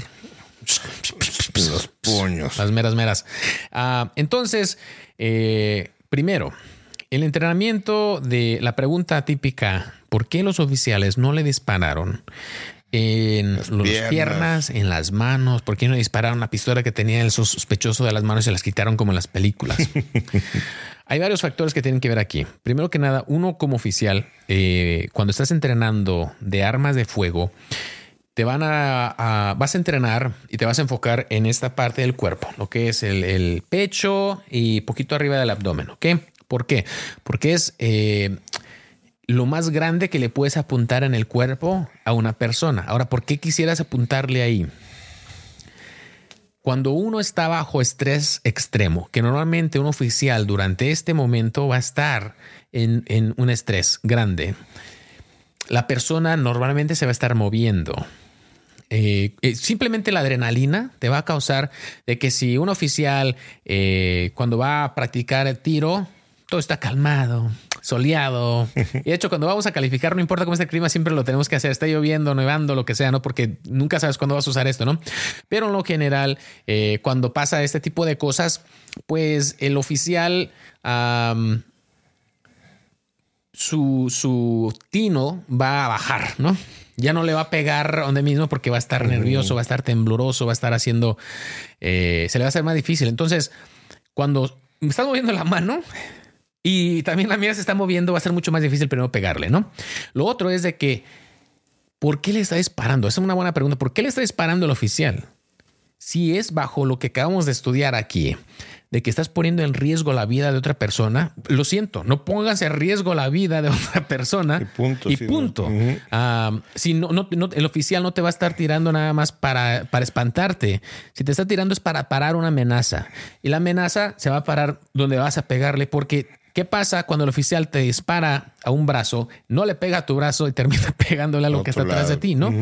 los puños. Las meras, meras. Ah, entonces, eh, primero, el entrenamiento de la pregunta típica, ¿por qué los oficiales no le dispararon? en las piernas. en las manos. ¿Por qué no dispararon la pistola que tenía el sospechoso de las manos y se las quitaron como en las películas? Hay varios factores que tienen que ver aquí. Primero que nada, uno como oficial, eh, cuando estás entrenando de armas de fuego, te van a, vas a entrenar y te vas a enfocar en esta parte del cuerpo, lo que es el, pecho y poquito arriba del abdomen. ¿Ok? ¿Por qué? Porque es eh, lo más grande que le puedes apuntar en el cuerpo a una persona. Ahora, ¿por qué quisieras apuntarle ahí? cuando uno está bajo estrés extremo, que normalmente un oficial durante este momento va a estar en, en un estrés grande, la persona normalmente se va a estar moviendo. Eh, eh, simplemente la adrenalina te va a causar de que si un oficial eh, cuando va a practicar el tiro, todo está calmado, soleado. Y de hecho, cuando vamos a calificar, no importa cómo esté el clima, siempre lo tenemos que hacer. Está lloviendo, nevando, lo que sea, ¿no? Porque nunca sabes cuándo vas a usar esto, ¿no? Pero en lo general, cuando pasa este tipo de cosas, pues el oficial... su, su tino va a bajar, ¿no? Ya no le va a pegar donde mismo porque va a estar nervioso, va a estar tembloroso, va a estar haciendo, eh, se le va a hacer más difícil. Entonces, cuando me estás moviendo la mano y también la mía se está moviendo, va a ser mucho más difícil primero pegarle, ¿no? Lo otro es de que, ¿por qué le está disparando? Esa es una buena pregunta. ¿Por qué le está disparando el oficial? Si es bajo lo que acabamos de estudiar aquí, de que estás poniendo en riesgo la vida de otra persona, lo siento, no pongas en riesgo la vida de otra persona. Y punto. Y punto. Si no, no, el oficial no te va a estar tirando nada más para, para espantarte. Si te está tirando es para parar una amenaza. Y la amenaza se va a parar donde vas a pegarle porque ¿Qué pasa cuando el oficial te dispara a un brazo, no le pega a tu brazo y termina pegándole a lo que está atrás de ti, ¿no?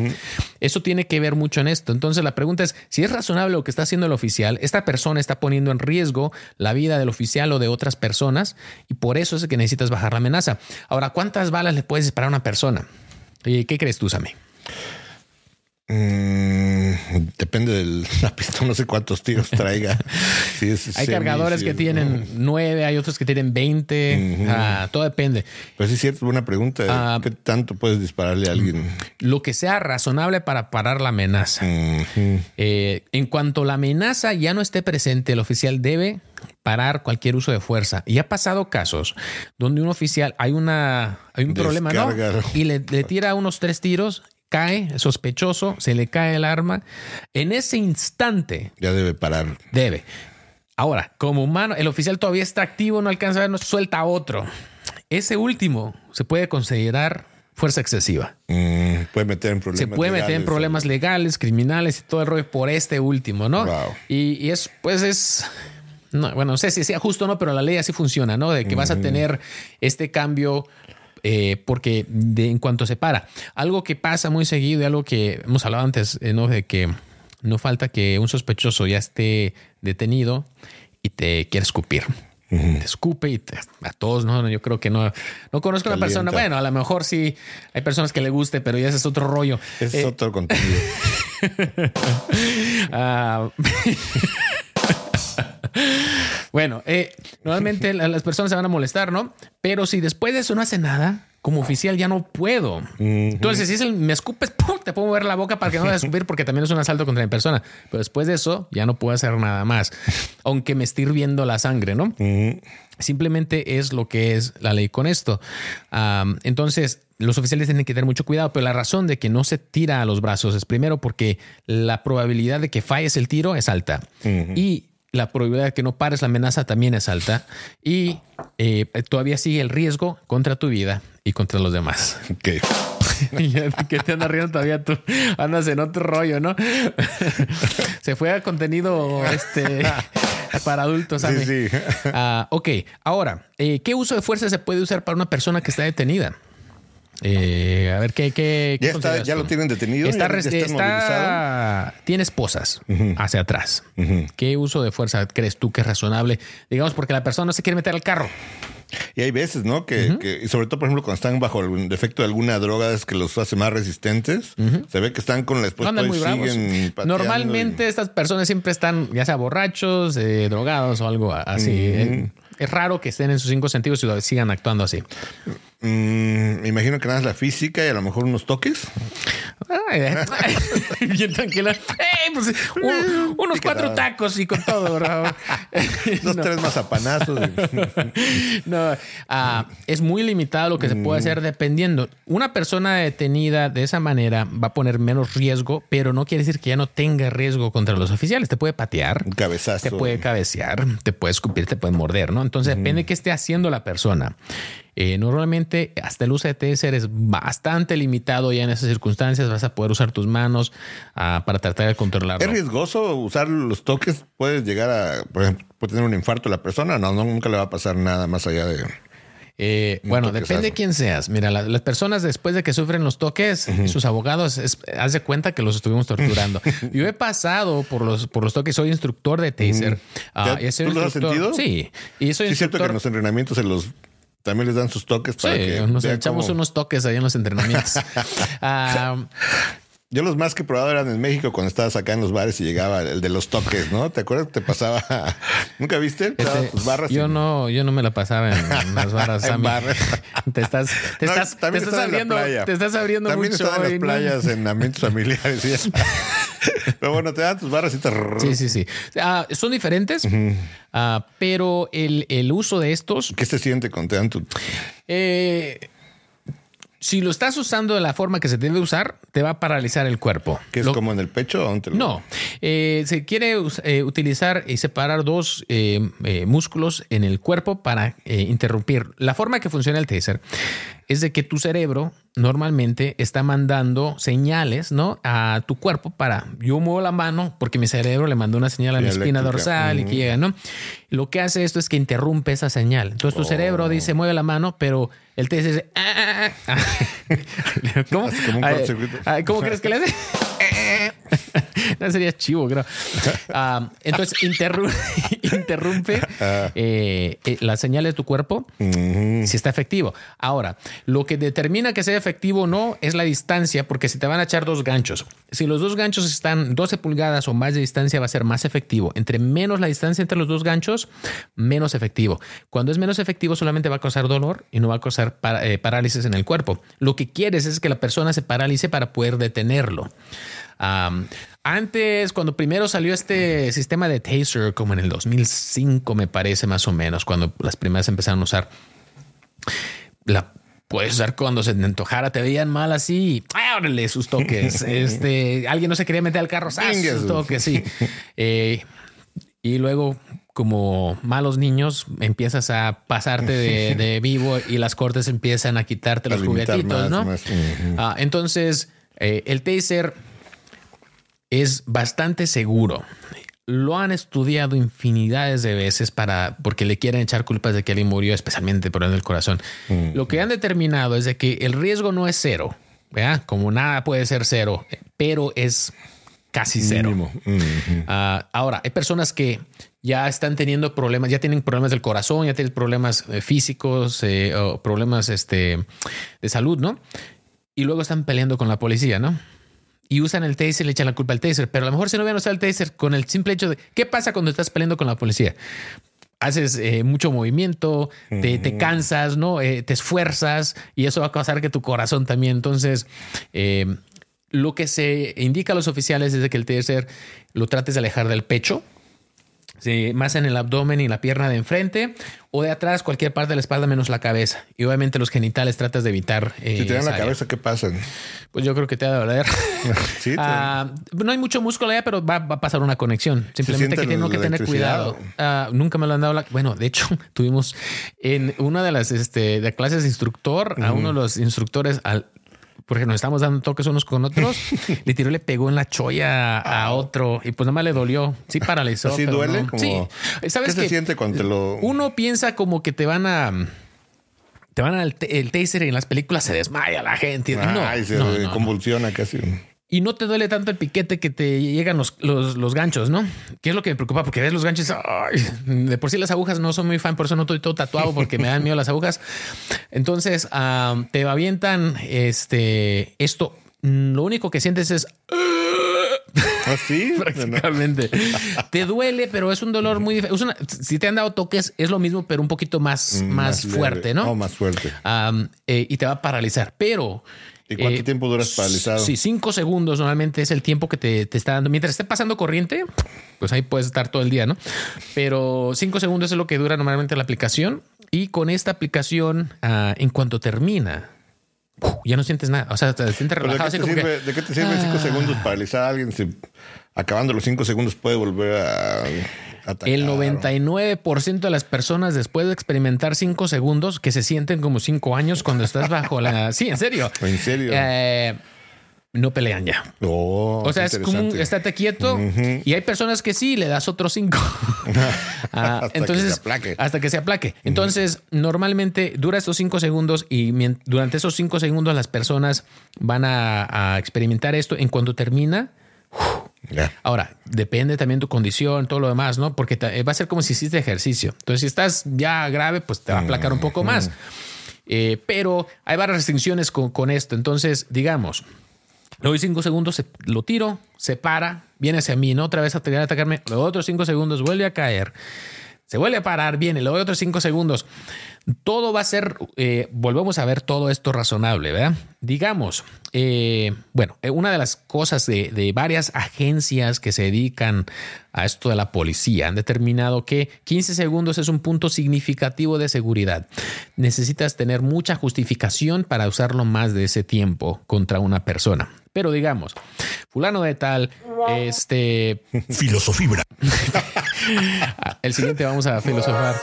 Eso tiene que ver mucho en esto. Entonces la pregunta es, si es razonable lo que está haciendo el oficial, esta persona está poniendo en riesgo la vida del oficial o de otras personas y por eso es que necesitas bajar la amenaza. Ahora, ¿cuántas balas le puedes disparar a una persona? ¿Y qué crees tú, Sammy? Mm, depende de la pistola, no sé cuántos tiros traiga. hay cargadores que tienen nueve, hay otros que tienen veinte. Ah, todo depende. Pues sí, es cierto, buena pregunta. Ah, ¿Qué tanto puedes dispararle a alguien? Lo que sea razonable para parar la amenaza. Eh, en cuanto la amenaza ya no esté presente, el oficial debe parar cualquier uso de fuerza. Y ha pasado casos donde un oficial hay una hay un problema, ¿no? Y le, le tira unos tres tiros cae, sospechoso, se le cae el arma. En ese instante. Ya debe parar. Debe. Ahora, como humano, el oficial todavía está activo, no alcanza a vernos, suelta a otro. Ese último se puede considerar fuerza excesiva. Mm, puede meter en problemas. Se puede meter en problemas legales, criminales y todo el rollo por este último, ¿no? Y, es, pues es. bueno, no sé si sea justo o no, pero la ley así funciona, ¿no? De que vas a tener este cambio eh, porque de, en cuanto se para, algo que pasa muy seguido y algo que hemos hablado antes, eh, ¿no? De que no falta que un sospechoso ya esté detenido y te quiere escupir. Te escupe y a todos, no, yo creo que no, no conozco a una persona. Bueno, a lo mejor sí hay personas que le guste, pero ya ese es otro rollo. Es eh, otro contenido. Ah, bueno, eh, normalmente las personas se van a molestar, ¿no? Pero si después de eso no hace nada, como oficial ya no puedo. Entonces, si es el me escupes, te puedo mover la boca para que no a escupir porque también es un asalto contra mi persona. Pero después de eso ya no puedo hacer nada más, aunque me esté hirviendo la sangre, ¿no? Simplemente es lo que es la ley con esto. entonces, los oficiales tienen que tener mucho cuidado, pero la razón de que no se tira a los brazos es primero porque la probabilidad de que falles el tiro es alta. Y la probabilidad de que no pares la amenaza también es alta y eh, todavía sigue el riesgo contra tu vida y contra los demás. Ok. ¿Qué te andas riendo todavía tú? Andas en otro rollo, ¿no? Se fue a contenido este para adultos. Sí, sí. Ah, ok, ahora, eh, ¿qué uso de fuerza se puede usar para una persona que está detenida? Eh, a ver, ¿qué, qué, ya, lo tienen detenido. Está, tiene esposas hacia atrás. ¿Qué uso de fuerza crees tú que es razonable? Digamos, porque la persona no se quiere meter al carro. Y hay veces, ¿no? Que, sobre todo, por ejemplo, cuando están bajo el efecto de alguna droga es que los hace más resistentes. Se ve que están con la esposa y siguen Normalmente estas personas siempre están, ya sea borrachos, eh, drogados o algo así es raro que estén en sus cinco sentidos y sigan actuando así. Mm, me imagino que nada es la física y a lo mejor unos toques. bien tranquila. Pues, unos cuatro tacos y con todo, bro. Dos, tres mazapanazos. no, ah, es muy limitado lo que se puede mm. hacer dependiendo. Una persona detenida de esa manera va a poner menos riesgo, pero no quiere decir que ya no tenga riesgo contra los oficiales. Te puede patear. Un cabezazo. Te puede cabecear, te puede escupir, te puede morder, ¿no? Entonces depende de qué esté haciendo la persona. Eh, normalmente hasta el uso de taser es bastante limitado ya en esas circunstancias. Vas a poder usar tus manos ah, para tratar de controlarlo. ¿Es riesgoso usar los toques? ¿Puedes llegar a, por ejemplo, puede tener un infarto la persona? No, no, nunca le va a pasar nada más allá de... Eh, bueno, depende de quién seas. Mira, las personas después de que sufren los toques, sus abogados, haz de cuenta que los estuvimos torturando. Yo he pasado por los, por los toques, soy instructor de taser. Ah, ¿Tú lo has sentido? Sí. Y soy sí, es cierto que en los entrenamientos se los también les dan sus toques para sí, que nos echamos unos toques ahí en los entrenamientos. Ah, yo los más que he probado eran en México cuando estabas acá en los bares y llegaba el de los toques, ¿no? ¿Te acuerdas que te pasaba? ¿Nunca viste? Este, tus barras yo no, yo no me la pasaba en, las barras. en barras. Te estás, te estás, te estás abriendo, te estás abriendo también mucho. También en las playas, en ambientes familiares. pero bueno, te dan tus barras y te... Sí, sí, sí. Ah, son diferentes, uh, pero el, el, uso de estos... ¿Qué se siente con te dan tu... Eh, si lo estás usando de la forma que se debe usar, te va a paralizar el cuerpo. ¿Que es como en el pecho? O lo... No, eh, se quiere eh, utilizar y separar dos eh, músculos en el cuerpo para interrumpir. La forma que funciona el taser es de que tu cerebro normalmente está mandando señales, ¿no? A tu cuerpo para yo muevo la mano porque mi cerebro le mandó una señal a mi espina dorsal y que llega, ¿no? Lo que hace esto es que interrumpe esa señal. Entonces tu cerebro dice mueve la mano, pero el te dice ah, ah, ah". ¿Cómo? ¿Cómo crees que le hace? no sería chivo, creo. entonces interrumpe, eh, eh, la señal de tu cuerpo si está efectivo. Ahora, lo que determina que sea efectivo o no es la distancia, porque si te van a echar dos ganchos, si los dos ganchos están 12 pulgadas o más de distancia, va a ser más efectivo. Entre menos la distancia entre los dos ganchos, menos efectivo. Cuando es menos efectivo, solamente va a causar dolor y no va a causar eh, parálisis en el cuerpo. Lo que quieres es que la persona se paralice para poder detenerlo. Antes, cuando primero salió este sistema de taser, como en el 2005 me parece más o menos, cuando las primeras empezaron a usar, la puedes usar cuando se te antojara, te veían mal así, órale sus toques. este, alguien no se quería meter al carro, sus toques, sí. Eh, y luego, como malos niños, empiezas a pasarte de, vivo y las cortes empiezan a quitarte los juguetitos, ¿no? Ah, entonces, eh, el taser es bastante seguro lo han estudiado infinidades de veces para porque le quieren echar culpas de que alguien murió, especialmente por el corazón. Mm. Lo que han determinado es de que el riesgo no es cero, ¿verdad? como nada puede ser cero, pero es casi cero. Ah, ahora, hay personas que ya están teniendo problemas, ya tienen problemas del corazón, ya tienen problemas eh, físicos eh, o problemas este, de salud, ¿no? Y luego están peleando con la policía, ¿no? Y usan el taser y le echan la culpa al taser. Pero a lo mejor si no hubieran usado el taser con el simple hecho de qué pasa cuando estás peleando con la policía. Haces eh, mucho movimiento, te, cansas, ¿no? Eh, te esfuerzas y eso va a causar que tu corazón también. Entonces, eh, lo que se indica a los oficiales es de que el taser lo trates de alejar del pecho más en el abdomen y la pierna de enfrente o de atrás, cualquier parte de la espalda menos la cabeza. Y obviamente los genitales tratas de evitar. Eh, si te dan la cabeza, ¿qué pasa? Pues yo creo que te va a doler. Ah, no hay mucho músculo allá, pero va, a pasar una conexión. Simplemente que tengo que tener cuidado. Ah, nunca me lo han dado. Bueno, de hecho, tuvimos en una de las este, de clases de instructor a uno de los instructores al porque nos estamos dando toques unos con otros, le tiró, le pegó en la choya a otro y pues nada más le dolió. Sí, paralizó. ¿Sí duele? sí. ¿Sabes ¿Qué se siente cuando te lo...? Uno piensa como que te van a... Te van al el taser y en las películas se desmaya la gente. no, se convulsiona casi y no te duele tanto el piquete que te llegan los, los, ganchos, ¿no? ¿Qué es lo que me preocupa? Porque ves los ganchos, de por sí las agujas no son muy fan, por eso no estoy todo tatuado porque me dan miedo las agujas. Entonces te avientan este, esto. Lo único que sientes es... ¿Así? ¿Ah, Prácticamente. te duele, pero es un dolor muy diferente. Si te han dado toques, es lo mismo, pero un poquito más, mm, más, fuerte, ¿no? No, más fuerte. Eh, y te va a paralizar. Pero ¿Y cuánto eh, tiempo duras paralizado? Sí, cinco segundos normalmente es el tiempo que te, está dando. Mientras esté pasando corriente, pues ahí puedes estar todo el día, ¿no? Pero cinco segundos es lo que dura normalmente la aplicación. Y con esta aplicación, ah, en cuanto termina, ya no sientes nada. O sea, te sientes relajado. ¿de, qué te sirve, cinco ah. segundos paralizar a alguien? Si acabando los cinco segundos puede volver a atacar. El 99% de las personas después de experimentar cinco segundos que se sienten como cinco años cuando estás bajo la... Sí, en serio. En serio. Eh, no pelean ya. Oh, O sea, es como un estate quieto y hay personas que sí le das otros cinco. Ah, Hasta que entonces, se aplaque. hasta que se aplaque. Entonces, normalmente dura estos cinco segundos y durante esos cinco segundos las personas van a, a experimentar esto. En cuanto termina. Ahora, depende también tu condición, todo lo demás, ¿no? Porque te- eh, va a ser como si hiciste ejercicio. Entonces, si estás ya grave, pues te va a aplacar un poco más. Eh, pero hay varias restricciones con, con esto. Entonces, digamos, le doy cinco segundos, se- lo tiro, se para, viene hacia mí, ¿no? Otra vez a atacarme, le doy otros cinco segundos, vuelve a caer. Se vuelve a parar, viene, le doy otros cinco segundos. Todo va a ser, eh, volvemos a ver todo esto razonable, ¿verdad? Digamos, eh, bueno, eh, una de las cosas de, de varias agencias que se dedican a esto de la policía han determinado que 15 segundos es un punto significativo de seguridad. Necesitas tener mucha justificación para usarlo más de ese tiempo contra una persona. Pero digamos, fulano de tal, este, Filosofibra. Ah, El siguiente vamos a filosofar.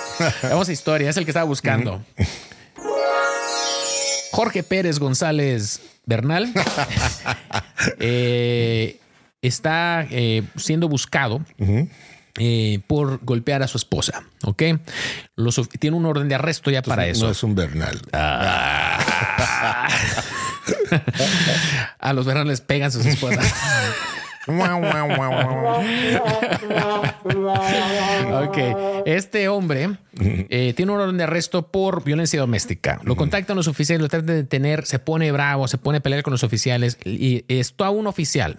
Vamos a historia, es el que estaba buscando. Jorge Pérez González Bernal eh, está eh, siendo buscado eh, por golpear a su esposa. Ok, Los tiene un orden de arresto ya para eso. No es un Bernal. A los Bernal les pegan sus esposas. Ok, este hombre eh, tiene un orden de arresto por violencia doméstica. Lo contactan los oficiales, lo tratan de detener, se pone bravo, se pone a pelear con los oficiales y esto a un oficial.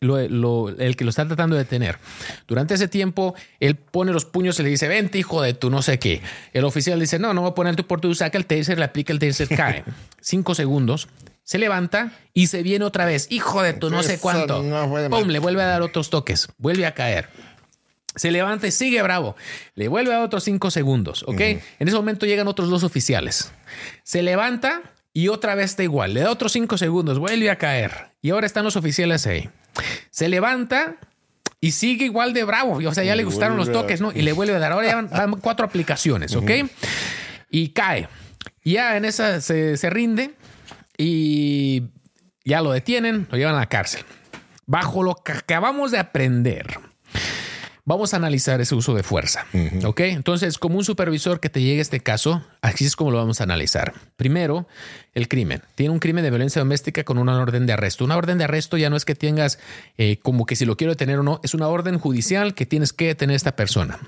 lo- lo- el que lo está tratando de detener. Durante ese tiempo, él pone los puños y le dice, vente, hijo de tu no sé qué. El oficial dice, no, no voy a poner tu por tu, saca el taser, le aplica el taser, cae. Cinco segundos, se levanta y se viene otra vez, hijo de tu no sé cuánto. no Pum, le vuelve a dar otros toques, vuelve a caer. Se levanta y sigue bravo. Le vuelve a dar otros cinco segundos. Ok. En ese momento llegan otros dos oficiales. Se levanta y otra vez está igual. Le da otros cinco segundos. Vuelve a caer. Y ahora están los oficiales ahí. Se levanta y sigue igual de bravo. O sea, ya Y le gustaron los toques, ¿no? Y le vuelve a dar. Ahora ya van, van cuatro aplicaciones. Ok. Y cae. Ya en esa se, se rinde y ya lo detienen, lo llevan a la cárcel. Bajo lo que acabamos de aprender, vamos a analizar ese uso de fuerza. Ok, entonces, como un supervisor que te llegue este caso, así es como lo vamos a analizar. Primero, el crimen. Tiene un crimen de violencia doméstica con una orden de arresto. Una orden de arresto ya no es que tengas eh, como que si lo quiero detener o no, es una orden judicial que tienes que detener a esta persona.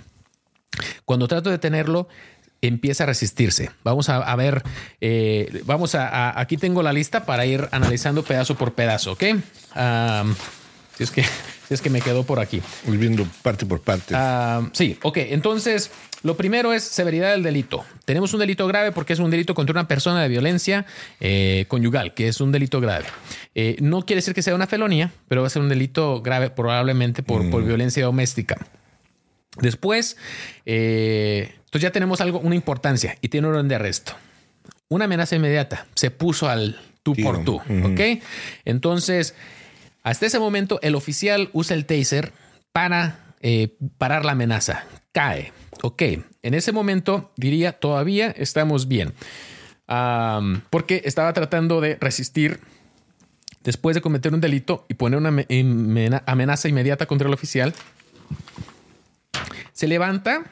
Cuando trato de detenerlo, empieza a resistirse. Vamos a, a ver, eh, vamos a, a- aquí tengo la lista para ir analizando pedazo por pedazo, ¿ok? Si, es que, si es que me quedó por aquí. Voy viendo parte por parte. Sí, ok. Entonces, lo primero es severidad del delito. Tenemos un delito grave porque es un delito contra una persona de violencia eh, conyugal, que es un delito grave. Eh, no quiere decir que sea una felonía, pero va a ser un delito grave probablemente por, por violencia doméstica. Después, eh, entonces ya tenemos algo, una importancia y tiene orden de arresto. Una amenaza inmediata. Se puso al tú por tú. Ok. Entonces, hasta ese momento, el oficial usa el taser para eh, parar la amenaza. Cae. Ok. En ese momento, diría, todavía estamos bien. Am, porque estaba tratando de resistir después de cometer un delito y poner una ame- amena- amenaza inmediata contra el oficial. Se levanta.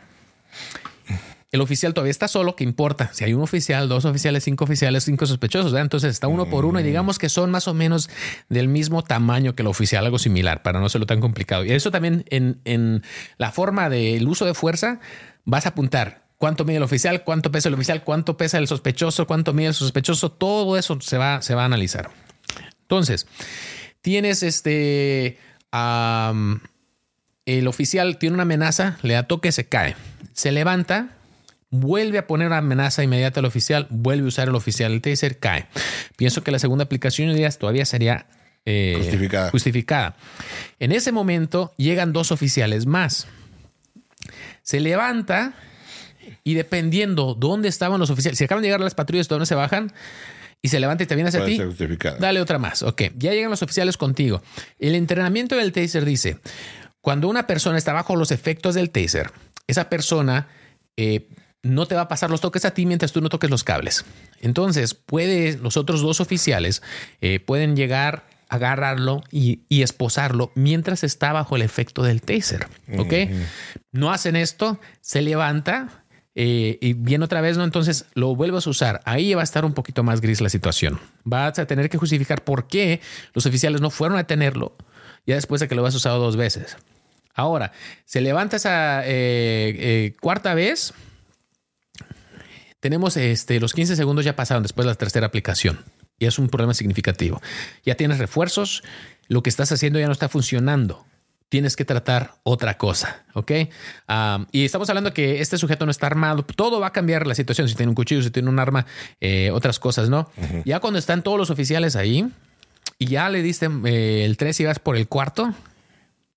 El oficial todavía está solo, ¿qué importa? Si hay un oficial, dos oficiales, cinco oficiales, cinco sospechosos, ¿verdad? entonces está uno por uno y digamos que son más o menos del mismo tamaño que el oficial, algo similar, para no hacerlo tan complicado. Y eso también en, en la forma del uso de fuerza, vas a apuntar cuánto mide el oficial, cuánto pesa el oficial, cuánto pesa el sospechoso, cuánto mide el sospechoso, todo eso se va, se va a analizar. Entonces, tienes este... el oficial tiene una amenaza, le da toque, se cae. Se levanta, vuelve a poner una amenaza inmediata al oficial, vuelve a usar el oficial, el taser cae. Pienso que la segunda aplicación de días todavía sería eh, Justificada. justificada. En ese momento llegan dos oficiales más. Se levanta y dependiendo dónde estaban los oficiales, si acaban de llegar las patrullas, ¿de dónde se bajan? y se levanta y te viene hacia ti, dale otra más. Ok, ya llegan los oficiales contigo. El entrenamiento del taser dice, cuando una persona está bajo los efectos del taser, esa persona eh, no te va a pasar los toques a ti mientras tú no toques los cables. Entonces, puede, los otros dos oficiales eh, pueden llegar a agarrarlo y, y esposarlo mientras está bajo el efecto del taser. ¿Ok? No hacen esto, se levanta eh, y viene otra vez, ¿no? Entonces lo vuelves a usar. Ahí va a estar un poquito más gris la situación. Vas a tener que justificar por qué los oficiales no fueron a tenerlo ya después de que lo has usado dos veces. Ahora, se levanta esa eh, cuarta vez. Tenemos este, los 15 segundos ya pasaron después de la tercera aplicación. Y es un problema significativo. Ya tienes refuerzos, lo que estás haciendo ya no está funcionando. Tienes que tratar otra cosa, ¿ok? Um, y estamos hablando que este sujeto no está armado. Todo va a cambiar la situación. Si tiene un cuchillo, si tiene un arma, eh, otras cosas, ¿no? Ya cuando están todos los oficiales ahí y ya le diste eh, el 3 y vas por el cuarto,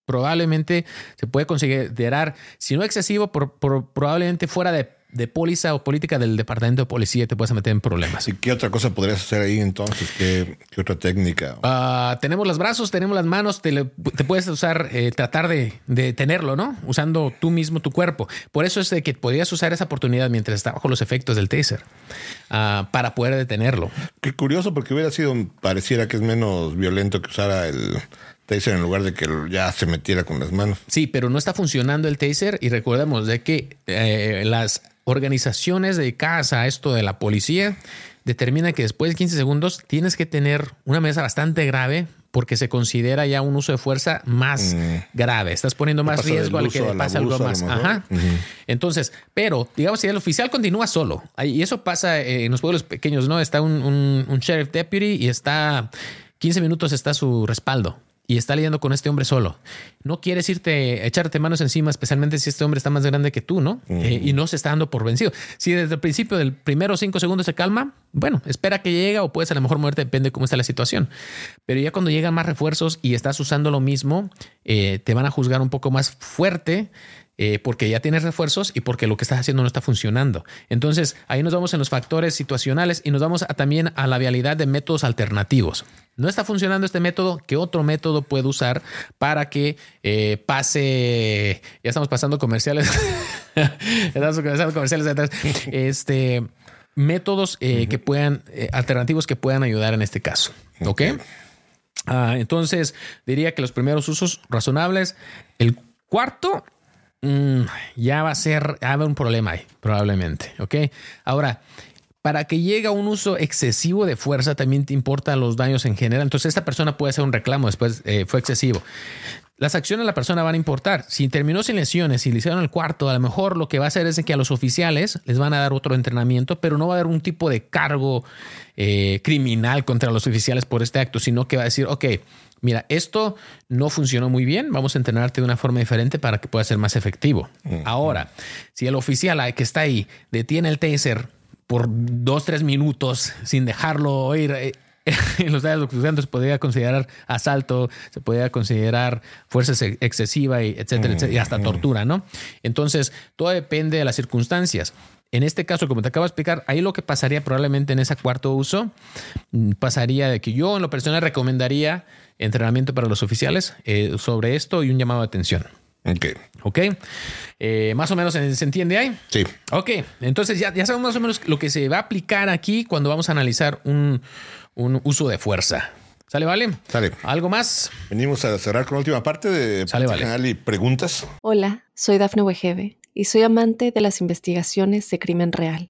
probablemente se puede considerar, si no excesivo, por, por- probablemente fuera de, de póliza o política del departamento de policía y te puedes meter en problemas. ¿Y qué otra cosa podrías hacer ahí entonces? ¿Qué, qué otra técnica? Ah, tenemos los brazos, tenemos las manos, te, le- te puedes usar, eh, tratar de, de tenerlo, ¿no? Usando tú mismo tu cuerpo. Por eso es de que podrías usar esa oportunidad mientras está bajo los efectos del taser ah, para poder detenerlo. Qué curioso porque hubiera sido, pareciera que es menos violento que usara el taser en lugar de que ya se metiera con las manos. Sí, pero no está funcionando el taser y recordemos de que eh, las organizaciones dedicadas a esto de la policía determinan que después de 15 segundos tienes que tener una amenaza bastante grave porque se considera ya un uso de fuerza más grave. Estás poniendo más riesgo al que le algo más. Ajá. Entonces, pero digamos si el oficial continúa solo y eso pasa eh, en los pueblos pequeños, ¿no? Está un, un- un sheriff deputy y está 15 minutos está a su respaldo y está lidiando con este hombre solo. No quieres irte, echarte manos encima, especialmente si este hombre está más grande que tú, ¿no? Eh, y no se está dando por vencido. Si desde el principio del primero cinco segundos se calma, bueno, espera que llegue o puedes a lo mejor muerte, depende de cómo está la situación. Pero ya cuando llegan más refuerzos y estás usando lo mismo, eh, te van a juzgar un poco más fuerte eh, porque ya tienes refuerzos y porque lo que estás haciendo no está funcionando. Entonces, ahí nos vamos en los factores situacionales y nos vamos a- también a la vialidad de métodos alternativos. No está funcionando este método, ¿qué otro método puedo usar para que eh, pase? Ya estamos pasando comerciales. estamos pasando comerciales atrás. Este métodos eh, que puedan, alternativos que puedan ayudar en este caso. ¿Ok? Ah, entonces, diría que los primeros usos razonables. El cuarto, mm, ya va a ser, va a haber un problema ahí, probablemente. Ok. Ahora, para que llegue a un uso excesivo de fuerza, también te importan los daños en general. Entonces, esta persona puede hacer un reclamo después, eh, fue excesivo. Las acciones de la persona van a importar. Si terminó sin lesiones y le hicieron el cuarto, a lo mejor lo que va a hacer es que a los oficiales les van a dar otro entrenamiento, pero no va a haber un tipo de cargo eh, criminal contra los oficiales por este acto, sino que va a decir, ok, mira, esto no funcionó muy bien, vamos a entrenarte de una forma diferente para que pueda ser más efectivo. Ahora, si el oficial que está ahí detiene el taser por dos, tres minutos sin dejarlo ir, eh, en los datos se podría considerar asalto, se podría considerar fuerza ex- excesiva, y etcétera, etcétera, y hasta tortura, ¿no? Entonces, todo depende de las circunstancias. En este caso, como te acabo de explicar, ahí lo que pasaría probablemente en ese cuarto uso, mm, pasaría de que yo en lo personal recomendaría entrenamiento para los oficiales eh, sobre esto y un llamado de atención. Ok. ¿Ok? Eh, más o menos se entiende ahí. Sí. Ok, entonces ya, ya sabemos más o menos lo que se va a aplicar aquí cuando vamos a analizar un, un uso de fuerza. ¿Sale, vale? Sale. ¿Algo más? Venimos a cerrar con la última parte de Sale, vale. canal y preguntas. Hola, soy Dafne Wegebe y soy amante de las investigaciones de crimen real.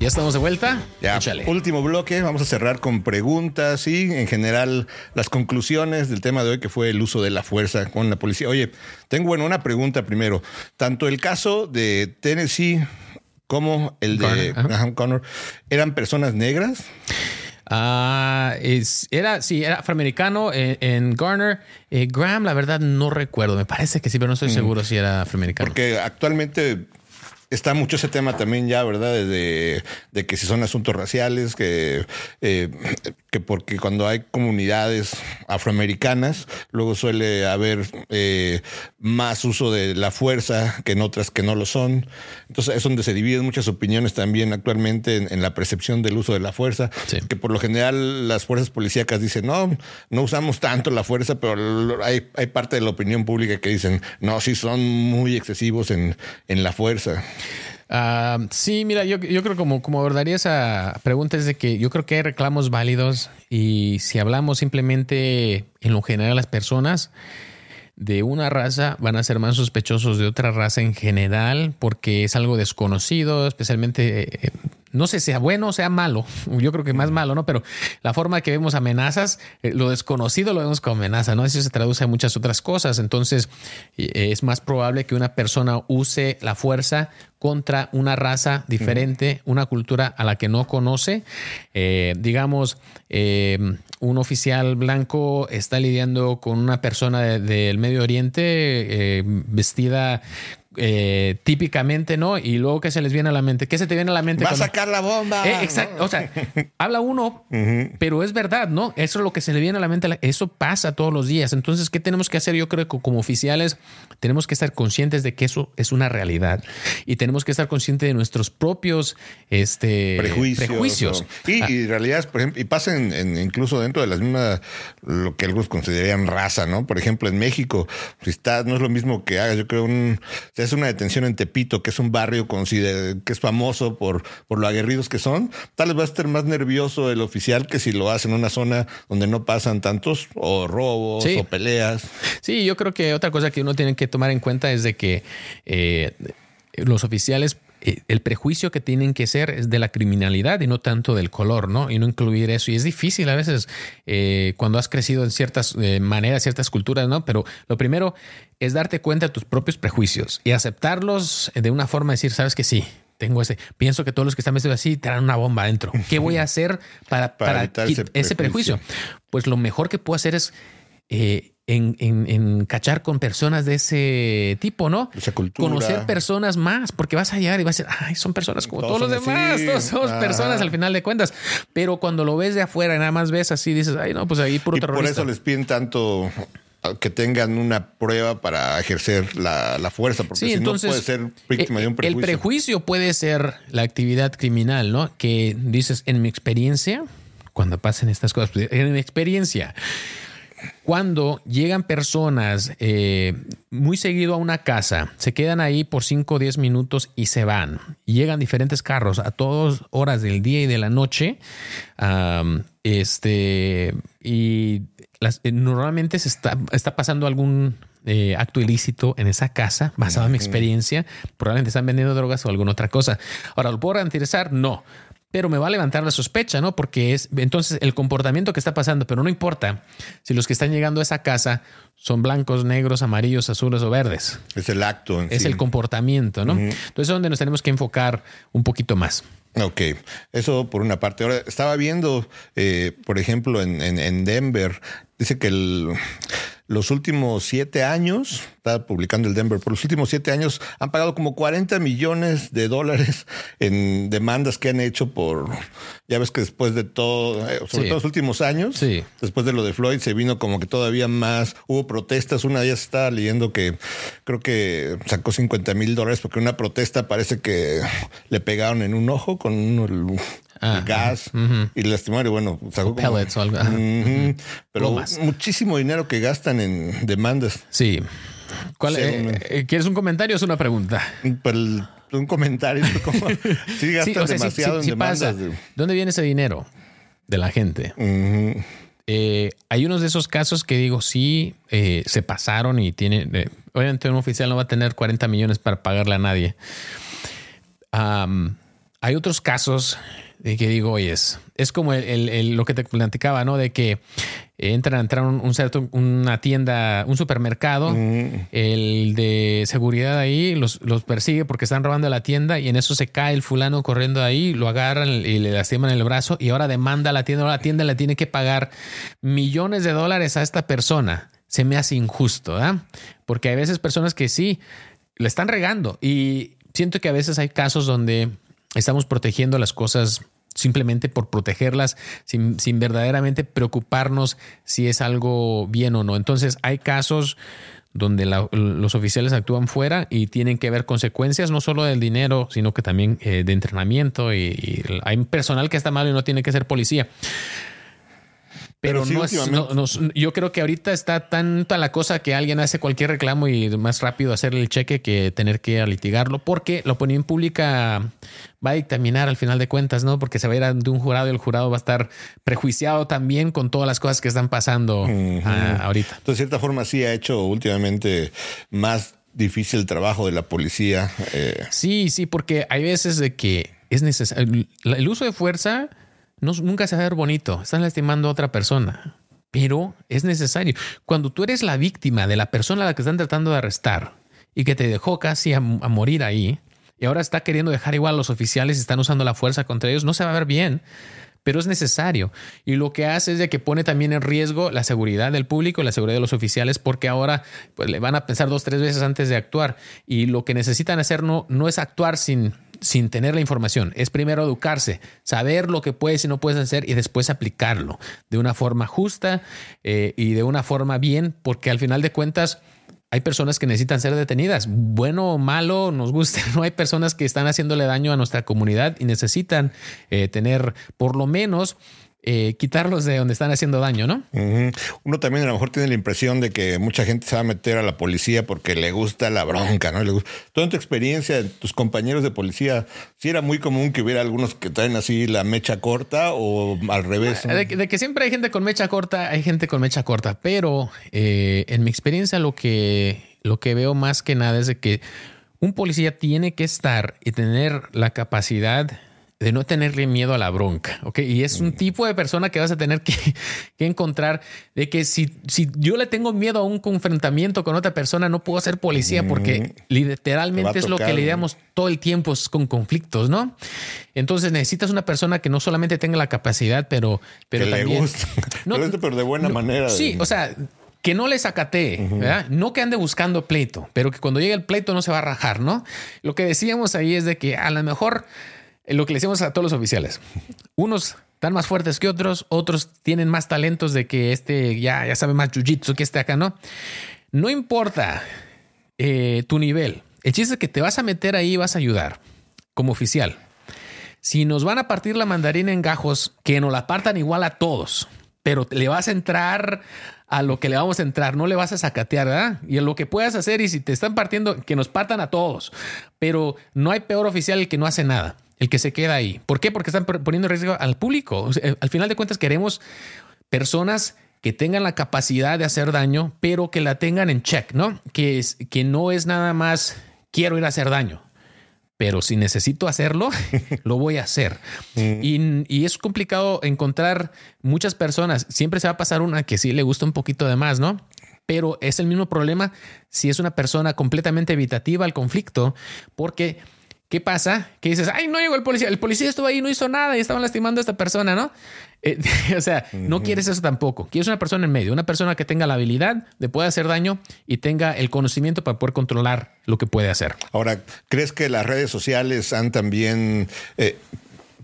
¿Ya estamos de vuelta? Ya, Échale. último bloque. Vamos a cerrar con preguntas y en general las conclusiones del tema de hoy que fue el uso de la fuerza con la policía. Oye, tengo bueno una pregunta primero. Tanto el caso de Tennessee como el de ajá. Graham Connor eran personas negras. Ah, es, era, sí, era afroamericano en, Garner. Eh, Graham, la verdad, no recuerdo. Me parece que sí, pero no estoy mm. seguro si era afroamericano. Porque actualmente está mucho ese tema también ya, ¿verdad? De, de que si son asuntos raciales, que, eh, que porque cuando hay comunidades afroamericanas, luego suele haber eh, más uso de la fuerza que en otras que no lo son. Entonces es donde se dividen muchas opiniones también actualmente en, la percepción del uso de la fuerza, que por lo general las fuerzas policíacas dicen, no, no usamos tanto la fuerza, pero hay, hay parte de la opinión pública que dicen, no, sí son muy excesivos en, en la fuerza. Ah, sí, mira, yo, yo creo como, como abordaría esa pregunta es de que yo creo que hay reclamos válidos y si hablamos simplemente en lo general las personas de una raza van a ser más sospechosos de otra raza en general porque es algo desconocido, especialmente eh, no sé sea bueno o sea malo, yo creo que más malo, ¿no? Pero la forma que vemos amenazas, eh, lo desconocido lo vemos como amenaza, ¿no? Eso se traduce a muchas otras cosas. Entonces, eh, es más probable que una persona use la fuerza contra una raza diferente, una cultura a la que no conoce. Eh, digamos, un oficial blanco está lidiando con una persona del Medio Oriente vestida eh, típicamente, ¿no? Y luego que se les viene a la mente, ¿qué se te viene a la mente? Va a sacar la bomba. Eh, exacto. O sea, habla uno, pero es verdad, ¿no? Eso es lo que se le viene a la mente. Eso pasa todos los días. Entonces, ¿qué tenemos que hacer? Yo creo que como oficiales tenemos que estar conscientes de que eso es una realidad y tenemos que estar conscientes de nuestros propios este, prejuicios. Y, ah. y, realidades, por ejemplo, y pasen incluso dentro de las mismas, lo que algunos considerarían raza, ¿no? Por ejemplo, en México, si está, no es lo mismo que hagas, yo creo, un es una detención en Tepito, que es un barrio que es famoso por, por lo aguerridos que son, tal vez va a estar más nervioso el oficial que si lo hace en una zona donde no pasan tantos o robos o peleas. Sí, yo creo que otra cosa que uno tiene que tomar en cuenta es de que eh, los oficiales el prejuicio que tienen que ser es de la criminalidad y no tanto del color, ¿no? Y no incluir eso. Y es difícil a veces eh, cuando has crecido en ciertas eh, maneras, ciertas culturas, ¿no? Pero lo primero es darte cuenta de tus propios prejuicios y aceptarlos de una forma de decir, sabes que sí, tengo ese, pienso que todos los que están vestidos así traen una bomba adentro. ¿Qué voy a hacer para, para, ese, prejuicio? Pues lo mejor que puedo hacer es en, en, cachar con personas de ese tipo, ¿no? Esa cultura. Conocer personas más, porque vas a llegar y vas a decir, ay, son personas como todos, los demás, todos somos personas al final de cuentas. Pero cuando lo ves de afuera nada más ves así, dices, ay, no, pues ahí puro y Por eso les piden tanto que tengan una prueba para ejercer la, fuerza, porque si no puede ser víctima de un prejuicio. El prejuicio puede ser la actividad criminal, ¿no? Que dices, en mi experiencia, cuando pasen estas cosas, pues, en mi experiencia, cuando llegan personas eh, muy seguido a una casa, se quedan ahí por 5 o 10 minutos y se van. llegan diferentes carros a todas horas del día y de la noche. este, y eh, normalmente se está, está pasando algún eh, acto ilícito en esa casa, basado en mi experiencia. Probablemente están vendiendo drogas o alguna otra cosa. Ahora, ¿lo puedo garantizar? No pero me va a levantar la sospecha, ¿no? Porque es entonces el comportamiento que está pasando, pero no importa si los que están llegando a esa casa son blancos, negros, amarillos, azules o verdes. Es el acto. es el comportamiento, ¿no? Entonces es donde nos tenemos que enfocar un poquito más. Ok, eso por una parte. Ahora, estaba viendo, eh, por ejemplo, en, en Denver, dice que el los últimos siete años, está publicando el Denver, por los últimos siete años han pagado como 40 millones de dólares en demandas que han hecho por, ya ves que después de todo, eh, sobre todo los últimos años, después de lo de Floyd, se vino como que todavía más, hubo protestas, una de ellas estaba leyendo que creo que sacó 50 mil dólares porque una protesta parece que le pegaron en un ojo con uno, Ah, gas y lastimar y bueno, sacó pellets o algo. pero muchísimo dinero que gastan en demandas. Sí. ¿Cuál, eh, eh, ¿Quieres un comentario o es una pregunta? Pues, un comentario. sí, gastan demasiado en demandas. ¿Dónde viene ese dinero? De la gente. Eh, hay unos de esos casos que digo, sí, se pasaron y tiene. obviamente, un oficial no va a tener 40 millones para pagarle a nadie. hay otros casos y que digo, oye, es, es como el, lo que te platicaba, ¿no? De que entran, entran un, un cierto, una tienda, un supermercado, Mm. el de seguridad ahí los, los persigue porque están robando la tienda y en eso se cae el fulano corriendo ahí, lo agarran y le lastiman el brazo y ahora demanda a la tienda, ahora la tienda le tiene que pagar millones de dólares a esta persona. Se me hace injusto, ¿verdad? Porque hay veces personas que sí le están regando y siento que a veces hay casos donde estamos protegiendo las cosas simplemente por protegerlas sin, sin, verdaderamente preocuparnos si es algo bien o no. Entonces hay casos donde los oficiales actúan fuera y tienen que ver consecuencias no solo del dinero, sino que también eh, de entrenamiento y, y, hay personal que está mal y no tiene que ser policía. Pero, Pero sí, no es, no, no, yo creo que ahorita está tanta la cosa que alguien hace cualquier reclamo y más rápido hacerle el cheque que tener que litigarlo, porque la opinión pública va a dictaminar al final de cuentas, ¿no? Porque se va a ir ante un jurado y el jurado va a estar prejuiciado también con todas las cosas que están pasando uh -huh. a, ahorita. Entonces, de cierta forma, sí ha hecho últimamente más difícil el trabajo de la policía. Eh. Sí, sí, porque hay veces de que es necesario. El uso de fuerza no, nunca se va a ver bonito. Están lastimando a otra persona. Pero es necesario. Cuando tú eres la víctima de la persona a la que están tratando de arrestar y que te dejó casi a, morir ahí, y ahora está queriendo dejar igual a los oficiales y están usando la fuerza contra ellos, no se va a ver bien pero es necesario. Y lo que hace es de que pone también en riesgo la seguridad del público, la seguridad de los oficiales, porque ahora pues, le van a pensar dos, tres veces antes de actuar. Y lo que necesitan hacer no, no es actuar sin, sin tener la información, es primero educarse, saber lo que puedes y no puedes hacer y después aplicarlo de una forma justa eh, y de una forma bien, porque al final de cuentas hay personas que necesitan ser detenidas. Bueno o malo, nos guste, no hay personas que están haciéndole daño a nuestra comunidad y necesitan eh, tener por lo menos eh, quitarlos de donde están haciendo daño, ¿no? Uh -huh. Uno también a lo mejor tiene la impresión de que mucha gente se va a meter a la policía porque le gusta la bronca, ¿no? Le gusta. Toda tu experiencia, tus compañeros de policía, sí era muy común que hubiera algunos que traen así la mecha corta o al revés. ¿no? De, de, que siempre hay gente con mecha corta, hay gente con mecha corta, pero eh, en mi experiencia lo que, lo que veo más que nada es de que un policía tiene que estar y tener la capacidad de no tenerle miedo a la bronca, ¿ok? Y es un tipo de persona que vas a tener que, que, encontrar de que si, si yo le tengo miedo a un confrontamiento con otra persona, no puedo ser policía porque literalmente es lo que lidiamos todo el tiempo con conflictos, ¿no? Entonces necesitas una persona que no solamente tenga la capacidad, pero, pero que también... Le gusta. No, pero de buena no, manera. Sí, o sea, que no le sacatee, uh -huh. ¿verdad? No que ande buscando pleito, pero que cuando llegue el pleito no se va a rajar, ¿no? Lo que decíamos ahí es de que a lo mejor lo que le decimos a todos los oficiales. Unos están más fuertes que otros, otros tienen más talentos de que este ya, ya sabe más jiu-jitsu que este acá, ¿no? No importa eh, tu nivel. El chiste es que te vas a meter ahí y vas a ayudar como oficial. Si nos van a partir la mandarina en gajos, que nos la partan igual a todos, pero le vas a entrar a lo que le vamos a entrar, no le vas a sacatear, ¿verdad? Y en lo que puedas hacer, y si te están partiendo, que nos partan a todos, pero no hay peor oficial el que no hace nada el que se queda ahí. ¿Por qué? Porque están poniendo en riesgo al público. O sea, al final de cuentas queremos personas que tengan la capacidad de hacer daño, pero que la tengan en check, ¿no? Que, es, que no es nada más quiero ir a hacer daño, pero si necesito hacerlo, lo voy a hacer. Y, y, es complicado encontrar muchas personas. Siempre se va a pasar una que sí le gusta un poquito de más, ¿no? Pero es el mismo problema si es una persona completamente evitativa al conflicto, porque ¿Qué pasa? Que dices, ay, no llegó el policía. El policía estuvo ahí, no hizo nada y estaban lastimando a esta persona, ¿no? Eh, o sea, uh -huh. no quieres eso tampoco. Quieres una persona en medio, una persona que tenga la habilidad de poder hacer daño y tenga el conocimiento para poder controlar lo que puede hacer. Ahora, ¿crees que las redes sociales han también eh,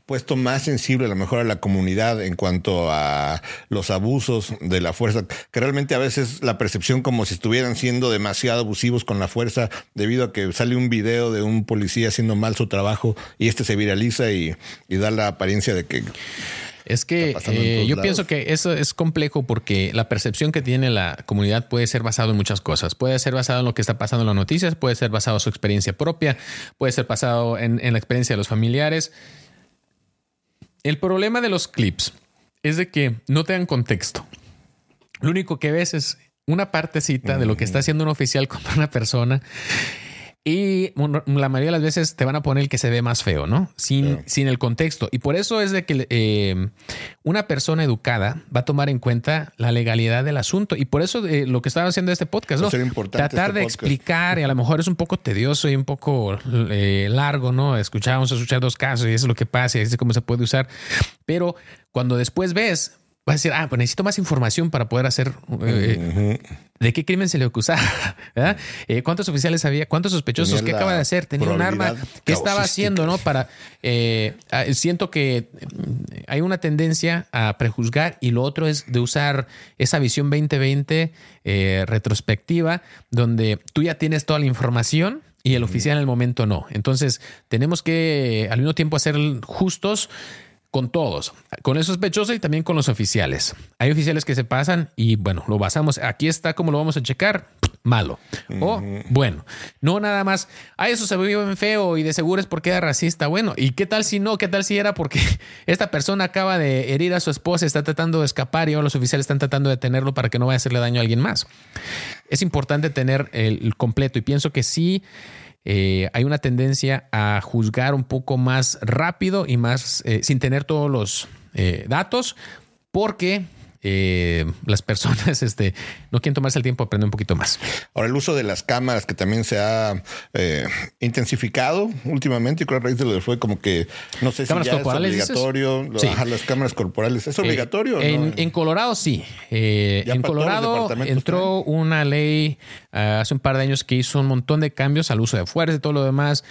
puesto más sensible a lo mejor a la comunidad en cuanto a los abusos de la fuerza, que realmente a veces la percepción como si estuvieran siendo demasiado abusivos con la fuerza debido a que sale un video de un policía haciendo mal su trabajo y este se viraliza y, y da la apariencia de que... Es que eh, yo lados. pienso que eso es complejo porque la percepción que tiene la comunidad puede ser basado en muchas cosas. Puede ser basado en lo que está pasando en las noticias, puede ser basado en su experiencia propia, puede ser basado en, en la experiencia de los familiares. El problema de los clips es de que no te dan contexto. Lo único que ves es una partecita de lo que está haciendo un oficial contra una persona Y la mayoría de las veces te van a poner el que se ve más feo, ¿no? Sin, sin el contexto. Y por eso es de que eh, una persona educada va a tomar en cuenta la legalidad del asunto. Y por eso eh, lo que estaba haciendo este podcast, ¿no? Tratar este de explicar, y a lo mejor es un poco tedioso y un poco eh, largo, ¿no? Escuchamos, escuchar dos casos y eso es lo que pasa y es cómo se puede usar. Pero cuando después ves va a decir, ah, pues necesito más información para poder hacer eh, de qué crimen se le acusaba, eh, ¿Cuántos oficiales había? ¿Cuántos sospechosos? ¿Qué acaba de hacer? ¿Tenía un arma? ¿Qué estaba haciendo? ¿No? Para eh, siento que hay una tendencia a prejuzgar y lo otro es de usar esa visión 2020 retrospectiva, donde tú ya tienes toda la información y el oficial en el momento no. Entonces, tenemos que al mismo tiempo ser justos con todos, con el sospechoso y también con los oficiales. Hay oficiales que se pasan y bueno, lo basamos. Aquí está como lo vamos a checar. Malo. O bueno, no nada más. A eso se ve bien feo y de seguro es porque era racista. Bueno, ¿y qué tal si no? ¿Qué tal si era porque esta persona acaba de herir a su esposa, está tratando de escapar y ahora los oficiales están tratando de detenerlo para que no vaya a hacerle daño a alguien más? Es importante tener el completo y pienso que sí eh, hay una tendencia a juzgar un poco más rápido y más eh, sin tener todos los eh, datos, porque eh, las personas este, no quieren tomarse el tiempo de aprender un poquito más. Ahora, el uso de las cámaras que también se ha eh, intensificado últimamente, y creo que a raíz de lo de fue como que no sé si ya es obligatorio las cámaras corporales. ¿Es eh, obligatorio? en, Colorado sí. en Colorado entró una ley hace un par de años que hizo un montón de cambios al uso de fuerza y todo lo demás.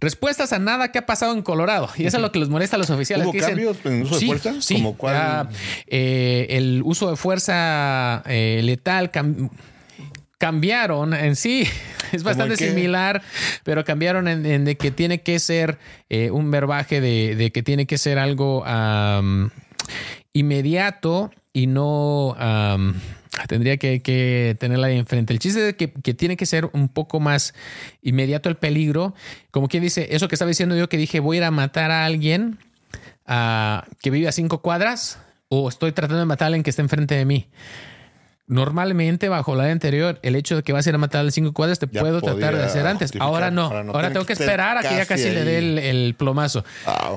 Respuestas a nada que ha pasado en Colorado. Y eso es lo que les molesta a los oficiales. ¿Hubo cambios en el uso de fuerza? Sí. ¿Como cuál? Ah, el uso de fuerza eh, letal cambiaron en sí. Es bastante similar, pero cambiaron en, de que tiene que ser eh, un verbaje de, que tiene que ser algo inmediato y no tendría que, tenerla ahí enfrente. El chiste es que, tiene que ser un poco más inmediato el peligro. Como quien dice, eso que estaba diciendo yo que dije voy a ir a matar a alguien ah, que vive a cinco cuadras o estoy tratando de matar a alguien que está enfrente de mí. Normalmente, bajo la ley anterior, el hecho de que vas a ir a matar a cinco cuadras te puedo tratar de hacer antes. Ahora no. Ahora tengo que esperar a que ya casi le dé el, plomazo.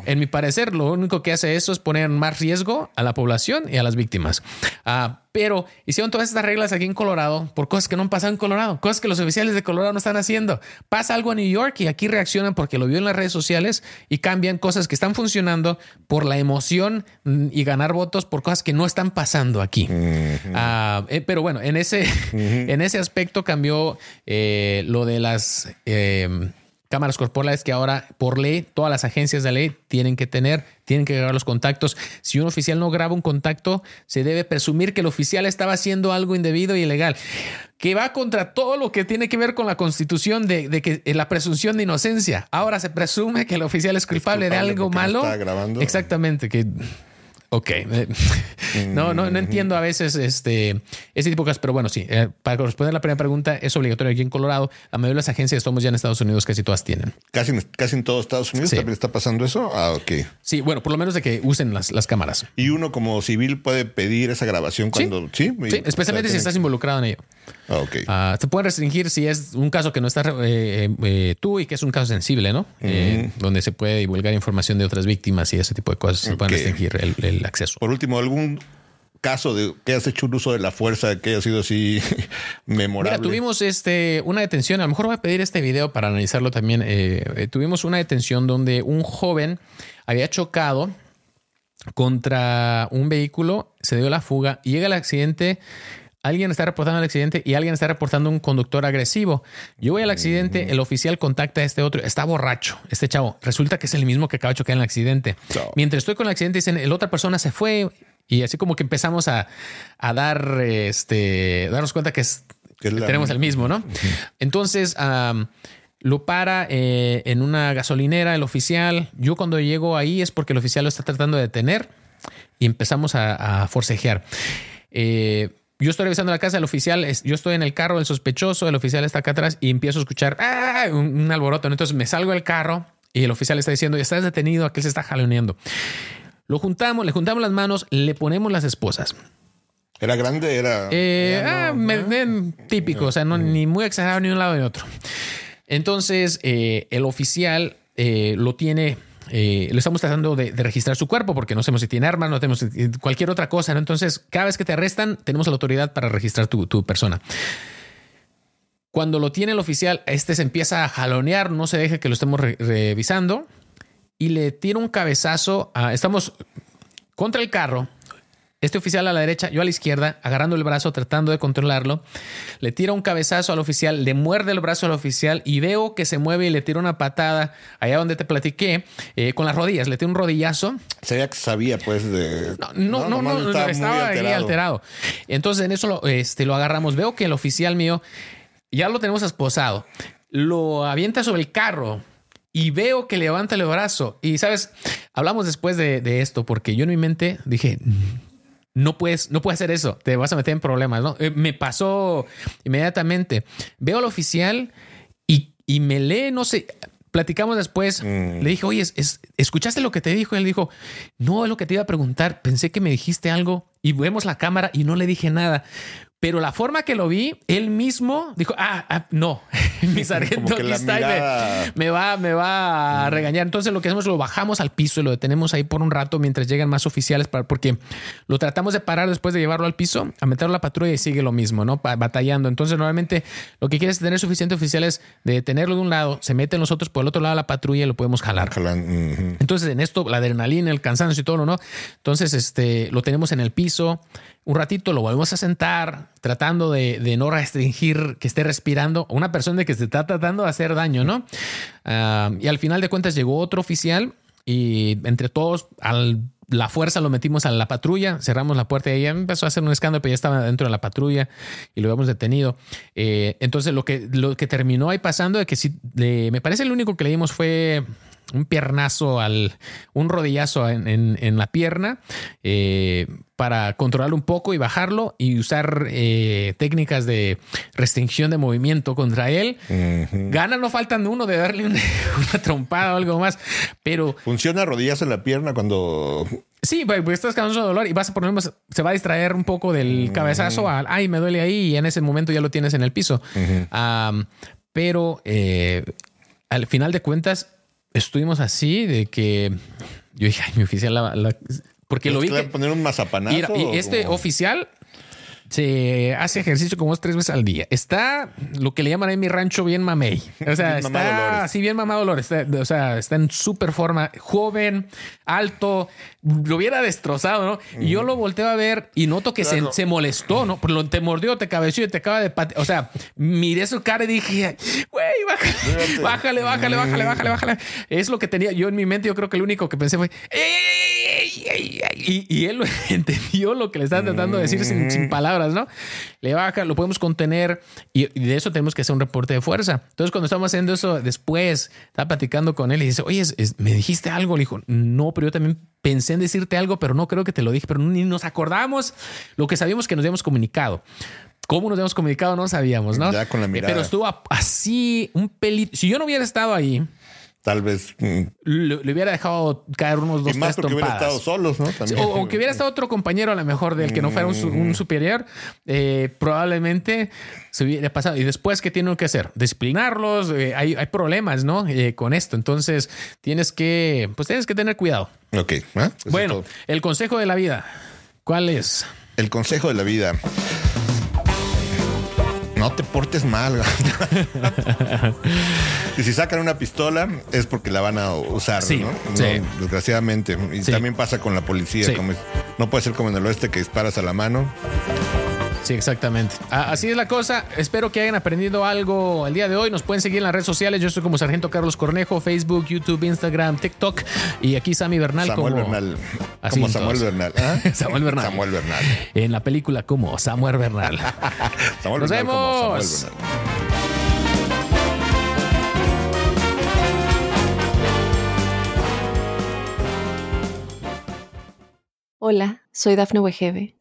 En mi parecer, lo único que hace eso es poner más riesgo a la población y a las víctimas. Ah, pero hicieron todas estas reglas aquí en Colorado por cosas que no han pasado en Colorado, cosas que los oficiales de Colorado no están haciendo. Pasa algo en New York y aquí reaccionan porque lo vio en las redes sociales y cambian cosas que están funcionando por la emoción mm, y ganar votos por cosas que no están pasando aquí. Ah, eh, pero bueno, en ese, en ese aspecto cambió eh, lo de las... Eh, cámaras corporales que ahora por ley todas las agencias de ley tienen que tener, tienen que grabar los contactos. Si un oficial no graba un contacto, se debe presumir que el oficial estaba haciendo algo indebido y ilegal, que va contra todo lo que tiene que ver con la constitución de, que eh, la presunción de inocencia. Ahora se presume que el oficial es culpable, de algo malo. Exactamente, que Ok. no, no, no entiendo a veces este, ese tipo de cosas, pero bueno, sí. Eh, para responder la primera pregunta, es obligatorio aquí en Colorado. La mayoría de las agencias estamos ya en Estados Unidos, casi todas tienen. Casi, casi en todos Estados Unidos también está pasando eso. Ah, ok. Sí, bueno, por lo menos de que usen las, las cámaras. Y uno como civil puede pedir esa grabación cuando. Sí, sí, especialmente si estás involucrado en ello. Ah, ok. Se puede restringir si es un caso que no estás eh, eh, tú y que es un caso sensible, ¿no? donde se puede divulgar información de otras víctimas y ese tipo de cosas. Se puede restringir el acceso. Por último, algún caso de que has hecho un uso de la fuerza que haya sido así memorable? Mira, tuvimos este, una detención, a lo mejor voy a pedir este video para analizarlo también. Eh, eh, tuvimos una detención donde un joven había chocado contra un vehículo, se dio la fuga y llega el accidente. Alguien está reportando el accidente y alguien está reportando un conductor agresivo. Yo voy al accidente, el oficial contacta a este otro, está borracho, este chavo. Resulta que es el mismo que acaba de chocar en el accidente. Mientras estoy con el accidente, dicen, la otra persona se fue y así como que empezamos a, dar, este, darnos cuenta que, es, tenemos el mismo, ¿no? Entonces, lo para eh, en una gasolinera el oficial. Yo cuando llego ahí es porque el oficial lo está tratando de detener y empezamos a, forcejear. Eh, yo estoy revisando la casa del oficial, yo estoy en el carro del sospechoso, el oficial está acá atrás y empiezo a escuchar ¡ah! un, alboroto. Entonces me salgo del carro y el oficial está diciendo, estás detenido, aquel se está jaloneando. Lo juntamos, le juntamos las manos, le ponemos las esposas. ¿Era grande? Era. Eh, ah, típico, o sea, no, ni muy exagerado ni un lado ni otro. Entonces, eh, el oficial eh, lo tiene eh, le estamos tratando de, registrar su cuerpo porque no sabemos si tiene armas, no tenemos cualquier otra cosa. Entonces, cada vez que te arrestan, tenemos la autoridad para registrar tu, persona. Cuando lo tiene el oficial, este se empieza a jalonear, no se deja que lo estemos revisando y le tira un cabezazo. estamos contra el carro este oficial a la derecha, yo a la izquierda, agarrando el brazo, tratando de controlarlo, le tira un cabezazo al oficial, le muerde el brazo al oficial y veo que se mueve y le tira una patada allá donde te platiqué, eh, con las rodillas, le tira un rodillazo. Sabía que sabía, pues, de. No, no, no, estaba, ahí alterado. Entonces, en eso lo, este, lo agarramos. Veo que el oficial mío ya lo tenemos esposado. Lo avienta sobre el carro y veo que levanta el brazo. Y sabes, hablamos después de, de esto porque yo en mi mente dije no puedes, no puedes hacer eso, te vas a meter en problemas, ¿no? Eh, me pasó inmediatamente. Veo al oficial y, me lee, no sé, platicamos después. Mm. Le dije, oye, ¿escuchaste lo que te dijo? Y él dijo, no, es lo que te iba a preguntar. Pensé que me dijiste algo y vemos la cámara y no le dije nada. Pero la forma que lo vi, él mismo dijo, ah, ah no, mi sargento aquí está me, va, me va a regañar. Entonces lo que hacemos, lo bajamos al piso y lo detenemos ahí por un rato mientras llegan más oficiales, para, porque lo tratamos de parar después de llevarlo al piso, a meterlo a la patrulla y sigue lo mismo, ¿no? Batallando. Entonces normalmente lo que quieres es tener suficientes oficiales de tenerlo de un lado, se meten los otros por el otro lado de la patrulla y lo podemos jalar. Entonces en esto, la adrenalina, el cansancio y todo, ¿no? Entonces este, lo tenemos en el piso un ratito lo volvemos a sentar, tratando de, no restringir que esté respirando a una persona que se está tratando de hacer daño, ¿no? Y al final de cuentas llegó otro oficial y entre todos, al la fuerza lo metimos a la patrulla, cerramos la puerta y ella empezó a hacer un escándalo, pero ya estaba dentro de la patrulla y lo habíamos detenido. Eh, entonces lo que, lo que terminó ahí pasando es que sí, me parece el único que leímos fue un piernazo al, un rodillazo en, la pierna eh, para controlarlo un poco y bajarlo y usar eh, técnicas de restricción de movimiento contra él. Gana, no faltan uno de darle una, trompada o algo más, pero... Funciona rodillazo en la pierna cuando... Sí, pues, pues estás causando dolor y vas a poner, se va a distraer un poco del cabezazo al, ay, me duele ahí y en ese momento ya lo tienes en el piso. pero eh, al final de cuentas, estuvimos así de que yo dije, ay, mi oficial, la, porque lo vi. Que, poner un mazapanazo? Y, este oficial se hace ejercicio como tres veces al día. Está lo que le llaman en mi rancho bien mamey. O sea, está así bien mamado Dolores. o sea, está en súper forma, joven, alto. Lo hubiera destrozado, ¿no? Y yo lo volteo a ver y noto que se, se, molestó, ¿no? Porque te mordió, te cabeció y te acaba de O sea, miré su cara y dije, güey, bájale, bájale, bájale, bájale, bájale, bájale. Es lo que tenía yo en mi mente. Yo creo que lo único que pensé fue, y, y, él entendió lo que le estaba tratando de decir sin, sin palabras. ¿no? Le baja, lo podemos contener y, de eso tenemos que hacer un reporte de fuerza. Entonces, cuando estamos haciendo eso después, estaba platicando con él y dice, oye, me dijiste algo. Le dijo, no, pero yo también pensé en decirte algo, pero no creo que te lo dije, pero ni nos acordamos lo que sabíamos que nos habíamos comunicado. ¿Cómo nos habíamos comunicado? No sabíamos, ¿no? Ya con la mirada. Pero estuvo así un pelito. Si yo no hubiera estado ahí, tal vez mm, le, hubiera dejado caer unos dos y más porque hubiera estado solos, ¿no? O, que hubiera estado otro compañero a lo mejor del que no fuera un, mm. superior, eh, probablemente se hubiera pasado. Y después, ¿qué tienen que hacer? Disciplinarlos. Eh, hay, hay, problemas, ¿no? Eh, con esto. Entonces, tienes que, pues tienes que tener cuidado. Ok. Bueno, el consejo de la vida. ¿Cuál es? El consejo de la vida no te portes mal. y si sacan una pistola es porque la van a usar, ¿no? Desgraciadamente. Y también pasa con la policía. no puede ser como en el oeste que disparas a la mano. Sí, exactamente. Así es la cosa. Espero que hayan aprendido algo el día de hoy. Nos pueden seguir en las redes sociales. Yo estoy como Sargento Carlos Cornejo, Facebook, YouTube, Instagram, TikTok. Y aquí Sammy Bernal Samuel Bernal. como Samuel Bernal. ¿ah? Samuel Bernal. Samuel Bernal. En la película como Samuel Bernal. Nos vemos. Hola, soy Dafne Wegebe